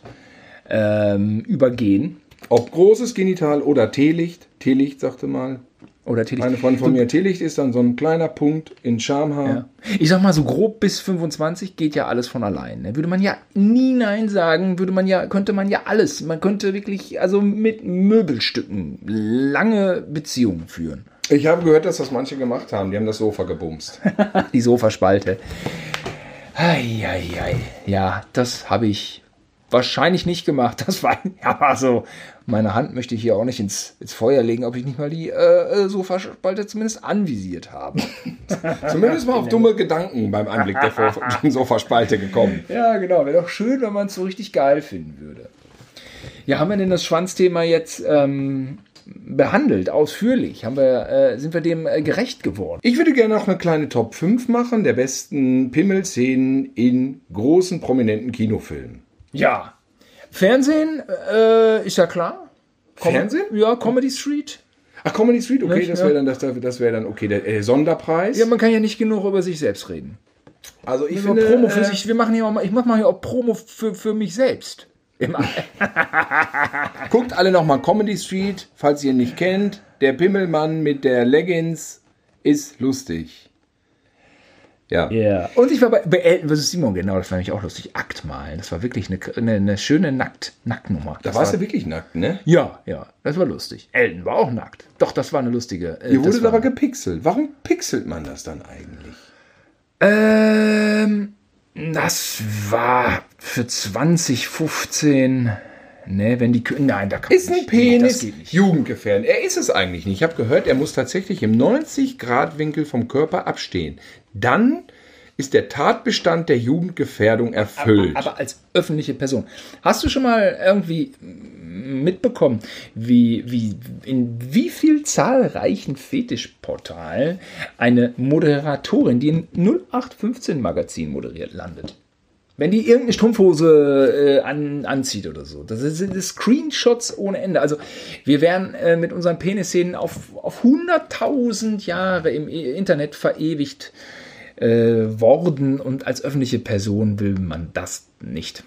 ähm, übergehen. Ob großes Genital oder Teelicht, Teelicht sagte mal. Oder Teelicht. Eine Freundin von mir, Teelicht ist dann so ein kleiner Punkt in Schamhaar. Ja. Ich sag mal so grob bis 25 geht ja alles von allein. Ne? Würde man ja nie Nein sagen, würde man ja, könnte man ja alles. Man könnte wirklich, also mit Möbelstücken lange Beziehungen führen. Ich habe gehört, dass das manche gemacht haben. Die haben das Sofa gebumst. Die Sofaspalte. Eieiei. Ja, das habe ich wahrscheinlich nicht gemacht. Das war ja also meine Hand möchte ich hier auch nicht ins, ins Feuer legen, ob ich nicht mal die äh, äh Sofaspalte zumindest anvisiert habe. zumindest mal auf dumme Gedanken beim Anblick der Sofaspalte gekommen. Ja, genau. Wäre doch schön, wenn man es so richtig geil finden würde. Ja, haben wir denn das Schwanzthema jetzt ähm, behandelt, ausführlich? Haben wir, äh, sind wir dem äh, gerecht geworden? Ich würde gerne noch eine kleine Top 5 machen der besten Pimmelszenen in großen, prominenten Kinofilmen. Ja. Fernsehen äh, ist ja klar. Com Fernsehen? Ja, Comedy Street. Ach, Comedy Street, okay, nicht, das wäre dann, das, das wär dann okay, der äh, Sonderpreis. Ja, man kann ja nicht genug über sich selbst reden. Also ich finde, Promo für äh, sich, wir machen hier auch mal, ich mache mal hier auch Promo für, für mich selbst. Guckt alle nochmal Comedy Street, falls ihr ihn nicht kennt. Der Pimmelmann mit der Leggings ist lustig. Ja. Yeah. Und ich war bei, bei Elton vs. Simon, genau, das fand ich auch lustig. Akt malen. Das war wirklich eine, eine, eine schöne Nackt, Nacktnummer. Da warst war, du wirklich nackt, ne? Ja, ja. Das war lustig. Elton war auch nackt. Doch, das war eine lustige. Äh, Ihr wurdet aber gepixelt. Warum pixelt man das dann eigentlich? Ähm, das war für 2015. Ne, wenn die Nein, da kann Ist ein Penis nee, jugendgefährdend. Er ist es eigentlich nicht. Ich habe gehört, er muss tatsächlich im 90-Grad-Winkel vom Körper abstehen dann ist der Tatbestand der Jugendgefährdung erfüllt. Aber, aber, als öffentliche Person. Hast du schon mal irgendwie mitbekommen, wie, wie, in wie viel zahlreichen Fetischportalen eine Moderatorin, die ein 0815-Magazin moderiert, landet? Wenn die irgendeine Strumpfhose äh, an, anzieht oder so. Das sind Screenshots ohne Ende. Also wir werden äh, mit unseren Penisszenen auf, auf 100.000 Jahre im Internet verewigt äh, worden und als öffentliche Person will man das nicht.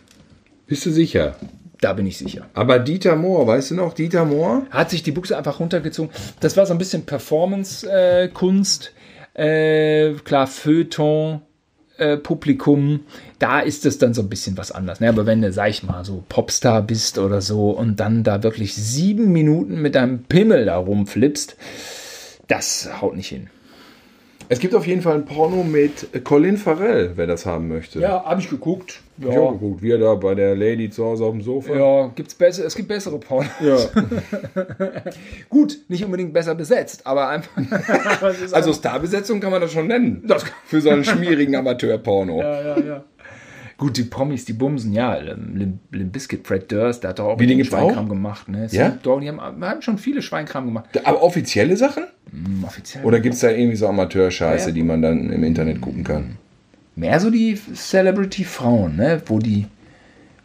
Bist du sicher? Da bin ich sicher. Aber Dieter Mohr, weißt du noch, Dieter Mohr? Hat sich die Buchse einfach runtergezogen. Das war so ein bisschen Performance-Kunst. Äh, klar, Feuilleton, äh, Publikum, da ist es dann so ein bisschen was anders. Ne? Aber wenn du, sag ich mal, so Popstar bist oder so und dann da wirklich sieben Minuten mit deinem Pimmel da rumflippst, das haut nicht hin. Es gibt auf jeden Fall ein Porno mit Colin Farrell, wer das haben möchte. Ja, habe ich geguckt. Ja. Ich auch geguckt, wie er da bei der Lady zu Hause auf dem Sofa. Ja, gibt's besser, es gibt bessere Pornos. Ja. Gut, nicht unbedingt besser besetzt, aber einfach. also Starbesetzung kann man das schon nennen. Das für so einen schmierigen Amateurporno. Ja, ja, ja. Gut, die Promis, die bumsen, ja. Limp, Limp Bizkit, Fred Durst, der hat doch auch Wie Schweinkram auch? gemacht. Ne? Ja? Doch, die haben, haben, schon viele Schweinkram gemacht. Aber offizielle Sachen? Mm, offiziell. Oder gibt es da irgendwie so Amateurscheiße, ja. die man dann im Internet gucken kann? Mehr so die Celebrity-Frauen, ne? wo, die,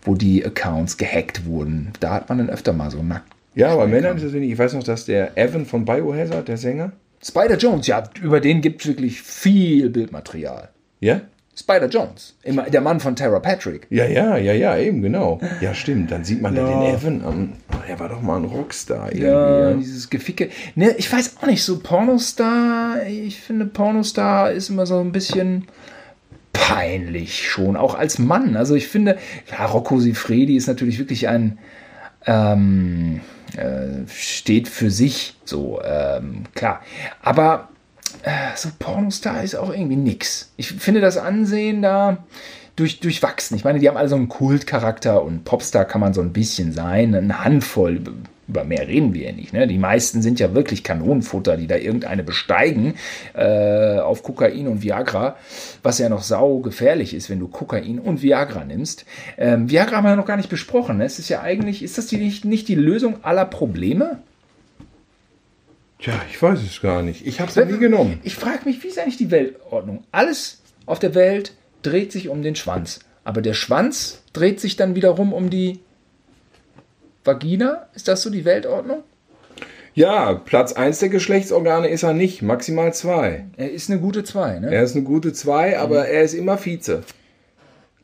wo die Accounts gehackt wurden. Da hat man dann öfter mal so nackt. Ja, aber Männer ist das wenig. Ich weiß noch, dass der Evan von Biohazard, der Sänger. Spider Jones, ja, über den gibt es wirklich viel Bildmaterial. Ja? Spider Jones, immer der Mann von Tara Patrick. Ja, ja, ja, ja, eben, genau. Ja, stimmt. Dann sieht man ja. da den Evan an. Er war doch mal ein Rockstar. Ja, ja, dieses Geficke. Ne, ich weiß auch nicht, so Pornostar, ich finde Pornostar ist immer so ein bisschen peinlich schon, auch als Mann. Also ich finde, ja, Rocco Sifredi ist natürlich wirklich ein, ähm, äh, steht für sich, so, ähm, klar. Aber äh, so Pornostar ist auch irgendwie nix. Ich finde das Ansehen da durch, durchwachsen. Ich meine, die haben alle so einen Kultcharakter und Popstar kann man so ein bisschen sein, eine Handvoll Über mehr reden wir ja nicht. Ne? Die meisten sind ja wirklich Kanonenfutter, die da irgendeine besteigen äh, auf Kokain und Viagra, was ja noch sau gefährlich ist, wenn du Kokain und Viagra nimmst. Ähm, Viagra haben wir ja noch gar nicht besprochen. Ne? Es ist ja eigentlich, ist das die, nicht, nicht die Lösung aller Probleme? Tja, ich weiß es gar nicht. Ich habe es ja nie genommen. Ich frage mich, wie ist eigentlich die Weltordnung? Alles auf der Welt dreht sich um den Schwanz. Aber der Schwanz dreht sich dann wiederum um die Vagina? Ist das so die Weltordnung? Ja, Platz 1 der Geschlechtsorgane ist er nicht, maximal 2. Er ist eine gute 2, ne? Er ist eine gute 2, aber er ist immer Vize.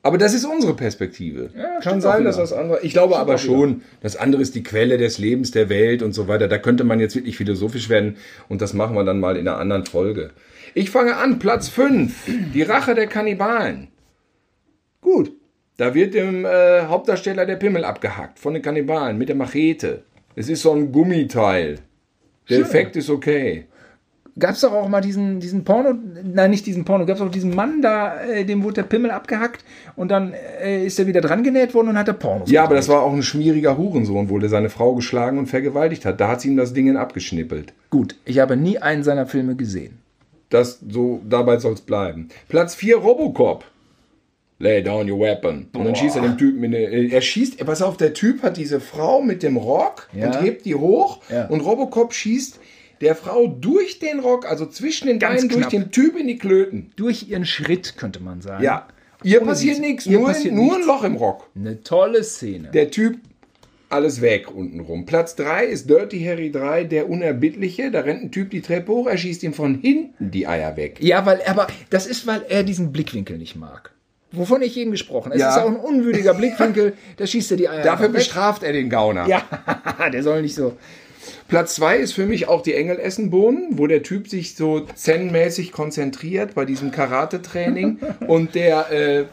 Aber das ist unsere Perspektive. Ja, Kann sein, dass das andere. Ich glaube aber wieder. schon, das andere ist die Quelle des Lebens, der Welt und so weiter. Da könnte man jetzt wirklich philosophisch werden und das machen wir dann mal in einer anderen Folge. Ich fange an, Platz 5. Die Rache der Kannibalen. Gut. Da wird dem äh, Hauptdarsteller der Pimmel abgehackt von den Kannibalen mit der Machete. Es ist so ein Gummiteil. Der Schön. Effekt ist okay. Gab es doch auch mal diesen, diesen Porno, nein, nicht diesen Porno, gab es auch diesen Mann da, äh, dem wurde der Pimmel abgehackt und dann äh, ist er wieder dran genäht worden und hat er Pornos Ja, aber das gedreht. war auch ein schmieriger Hurensohn wohl, der seine Frau geschlagen und vergewaltigt hat. Da hat sie ihm das Ding abgeschnippelt. Gut, ich habe nie einen seiner Filme gesehen. Das so, dabei soll es bleiben. Platz 4, Robocop. Lay down your weapon. Und dann schießt er den Typen in der, Er schießt, pass auf, der Typ hat diese Frau mit dem Rock Ja. und hebt die hoch. Ja. Und Robocop schießt der Frau durch den Rock, also zwischen den Ganz Beinen, durch knapp. den Typ in die Klöten. Durch ihren Schritt, könnte man sagen. Ja. Ihr Ohne passiert sie- nichts, nur, passiert nur ein. Loch im Rock. Eine tolle Szene. Der Typ, alles weg untenrum. Platz 3 ist Dirty Harry 3, der Unerbittliche. Da rennt ein Typ die Treppe hoch, er schießt ihm von hinten die Eier weg. Ja, weil, aber das ist, weil er diesen Blickwinkel nicht mag. Wovon ich eben gesprochen. Es Ja. ist auch ein unwürdiger Blickwinkel, da schießt er die Eier Dafür bestraft er den Gauner. Ja, der soll nicht so. Platz 2 ist für mich auch die Engelessenbohnen, wo der Typ sich so zen-mäßig konzentriert bei diesem Karate-Training. und der äh,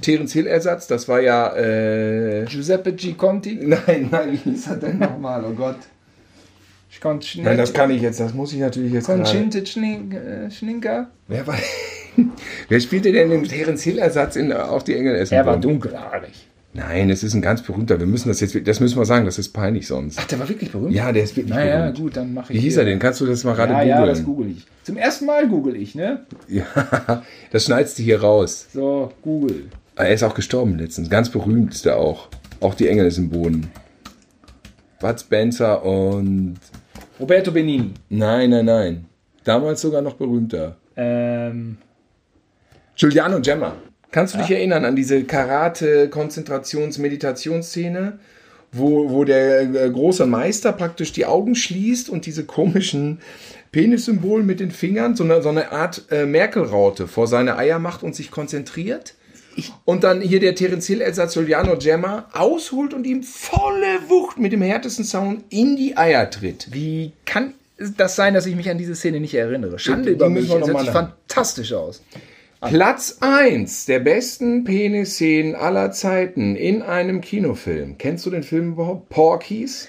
Terence Hill-Ersatz, das war ja. Äh, Giuseppe G. Conti. nein, nein, wie hieß er denn nochmal? Oh Gott. Nein, das kann ich jetzt, das muss ich natürlich jetzt. Schnin- äh, Schninker. Wer war. Wer spielte denn den Terence Hill-Ersatz in, auf die Er war dunkelhaarig. Nein, es ist ein ganz berühmter. Wir müssen das jetzt, das müssen wir sagen, das ist peinlich sonst. Ach, der war wirklich berühmt? Ja, der ist wirklich Naja, berühmt. gut, dann mache ich. Wie hieß er denn? Kannst du das mal gerade Ja, ja, das googeln? google ich. Zum ersten Mal google ich, ne? Ja, das schneidest du hier raus. So, Google. Er ist auch gestorben letztens. Ganz berühmt ist er auch. Auch die Engel ist im Boden. Bud Spencer und. Roberto Benini. Nein, nein, nein. Damals sogar noch berühmter. Ähm, Giuliano Gemma. Kannst du dich erinnern an diese Karate-Konzentrations-Meditationsszene, wo, wo der äh, große Meister praktisch die Augen schließt und diese komischen Penissymbole mit den Fingern, so eine, so eine Art äh, Merkel-Raute vor seine Eier macht und sich konzentriert? und dann hier der Terence Hill-Ersatz Giuliano Gemma ausholt und ihm volle Wucht mit dem härtesten Sound in die Eier tritt. wie kann das sein, dass ich mich an diese Szene nicht erinnere? Schande Die über müssen mich. wir Das noch hört sich mal nach- fantastisch aus. Platz 1 der besten Penisszenen aller Zeiten in einem Kinofilm. Kennst du den Film überhaupt? Porkies?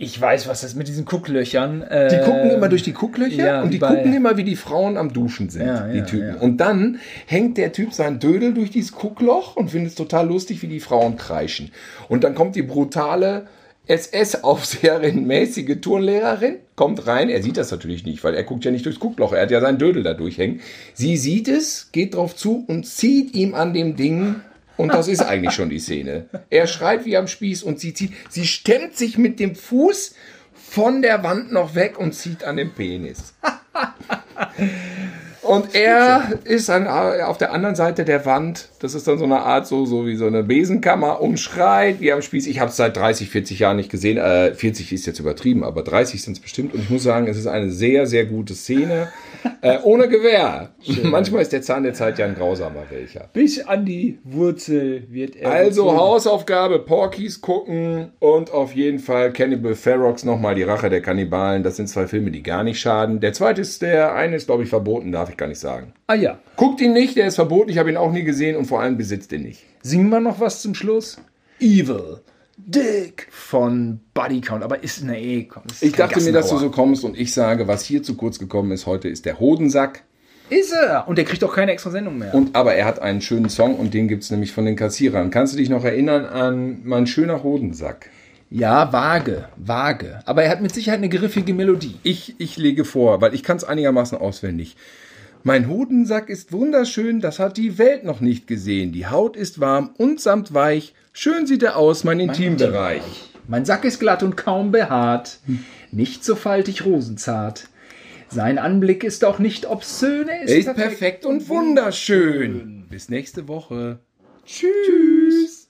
Ich weiß, was das mit diesen Gucklöchern. Äh, Die gucken immer durch die Gucklöcher ja, und die bei- gucken immer, wie die Frauen am Duschen sind, Ja, die ja, Typen. Und dann hängt der Typ sein Dödel durch dieses Guckloch und findet es total lustig, wie die Frauen kreischen. Und dann kommt die brutale SS-Aufseherin, mäßige Turnlehrerin, kommt rein. Er sieht das natürlich nicht, weil er guckt ja nicht durchs Guckloch. Er hat ja sein Dödel da durchhängen. Sie sieht es, geht drauf zu und zieht ihm an dem Ding. Und das ist eigentlich schon die Szene. Er schreit wie am Spieß und sie zieht. Sie stemmt sich mit dem Fuß von der Wand noch weg und zieht an dem Penis. Und er ist dann auf der anderen Seite der Wand. Das ist dann so eine Art, so, so wie so eine Besenkammer und schreit wie am Spieß. Ich habe es seit 30, 40 Jahren nicht gesehen. Äh, 40 ist jetzt übertrieben, aber 30 sind es bestimmt. Und ich muss sagen, es ist eine sehr, sehr gute Szene. Äh, ohne Gewehr. Manchmal ist der Zahn der Zeit ja ein grausamer welcher. Bis an die Wurzel wird er. Also gezogen. Hausaufgabe, Porkies gucken und auf jeden Fall Cannibal Ferox nochmal die Rache der Kannibalen. Das sind zwei Filme, die gar nicht schaden. Der zweite ist, der eine ist, glaube ich, verboten, darf ich gar nicht sagen. Ah ja. Guckt ihn nicht, der ist verboten, ich habe ihn auch nie gesehen und vor allem besitzt ihn nicht. Singen wir noch was zum Schluss? Evil. Dick von Body Count. Aber ist, komm. das ist Ich dachte mir, dass du so kommst und ich sage, was hier zu kurz gekommen ist heute, ist der Hodensack. Ist er. Und der kriegt auch keine extra Sendung mehr. Und aber er hat einen schönen Song und den gibt es nämlich von den Kassierern. Kannst du dich noch erinnern an Mein schöner Hodensack? Ja, vage, vage. Aber er hat mit Sicherheit eine griffige Melodie. Ich, ich lege vor, weil ich kann es einigermaßen auswendig. Mein Hodensack ist wunderschön, das hat die Welt noch nicht gesehen. Die Haut ist warm und samt weich. Schön sieht er aus, mein Intimbereich. Mein Sack ist glatt und kaum behaart, nicht so faltig rosenzart. Sein Anblick ist auch nicht obszön, er ist, er ist perfekt, perfekt und wunderschön. Bis nächste Woche. Tschüss.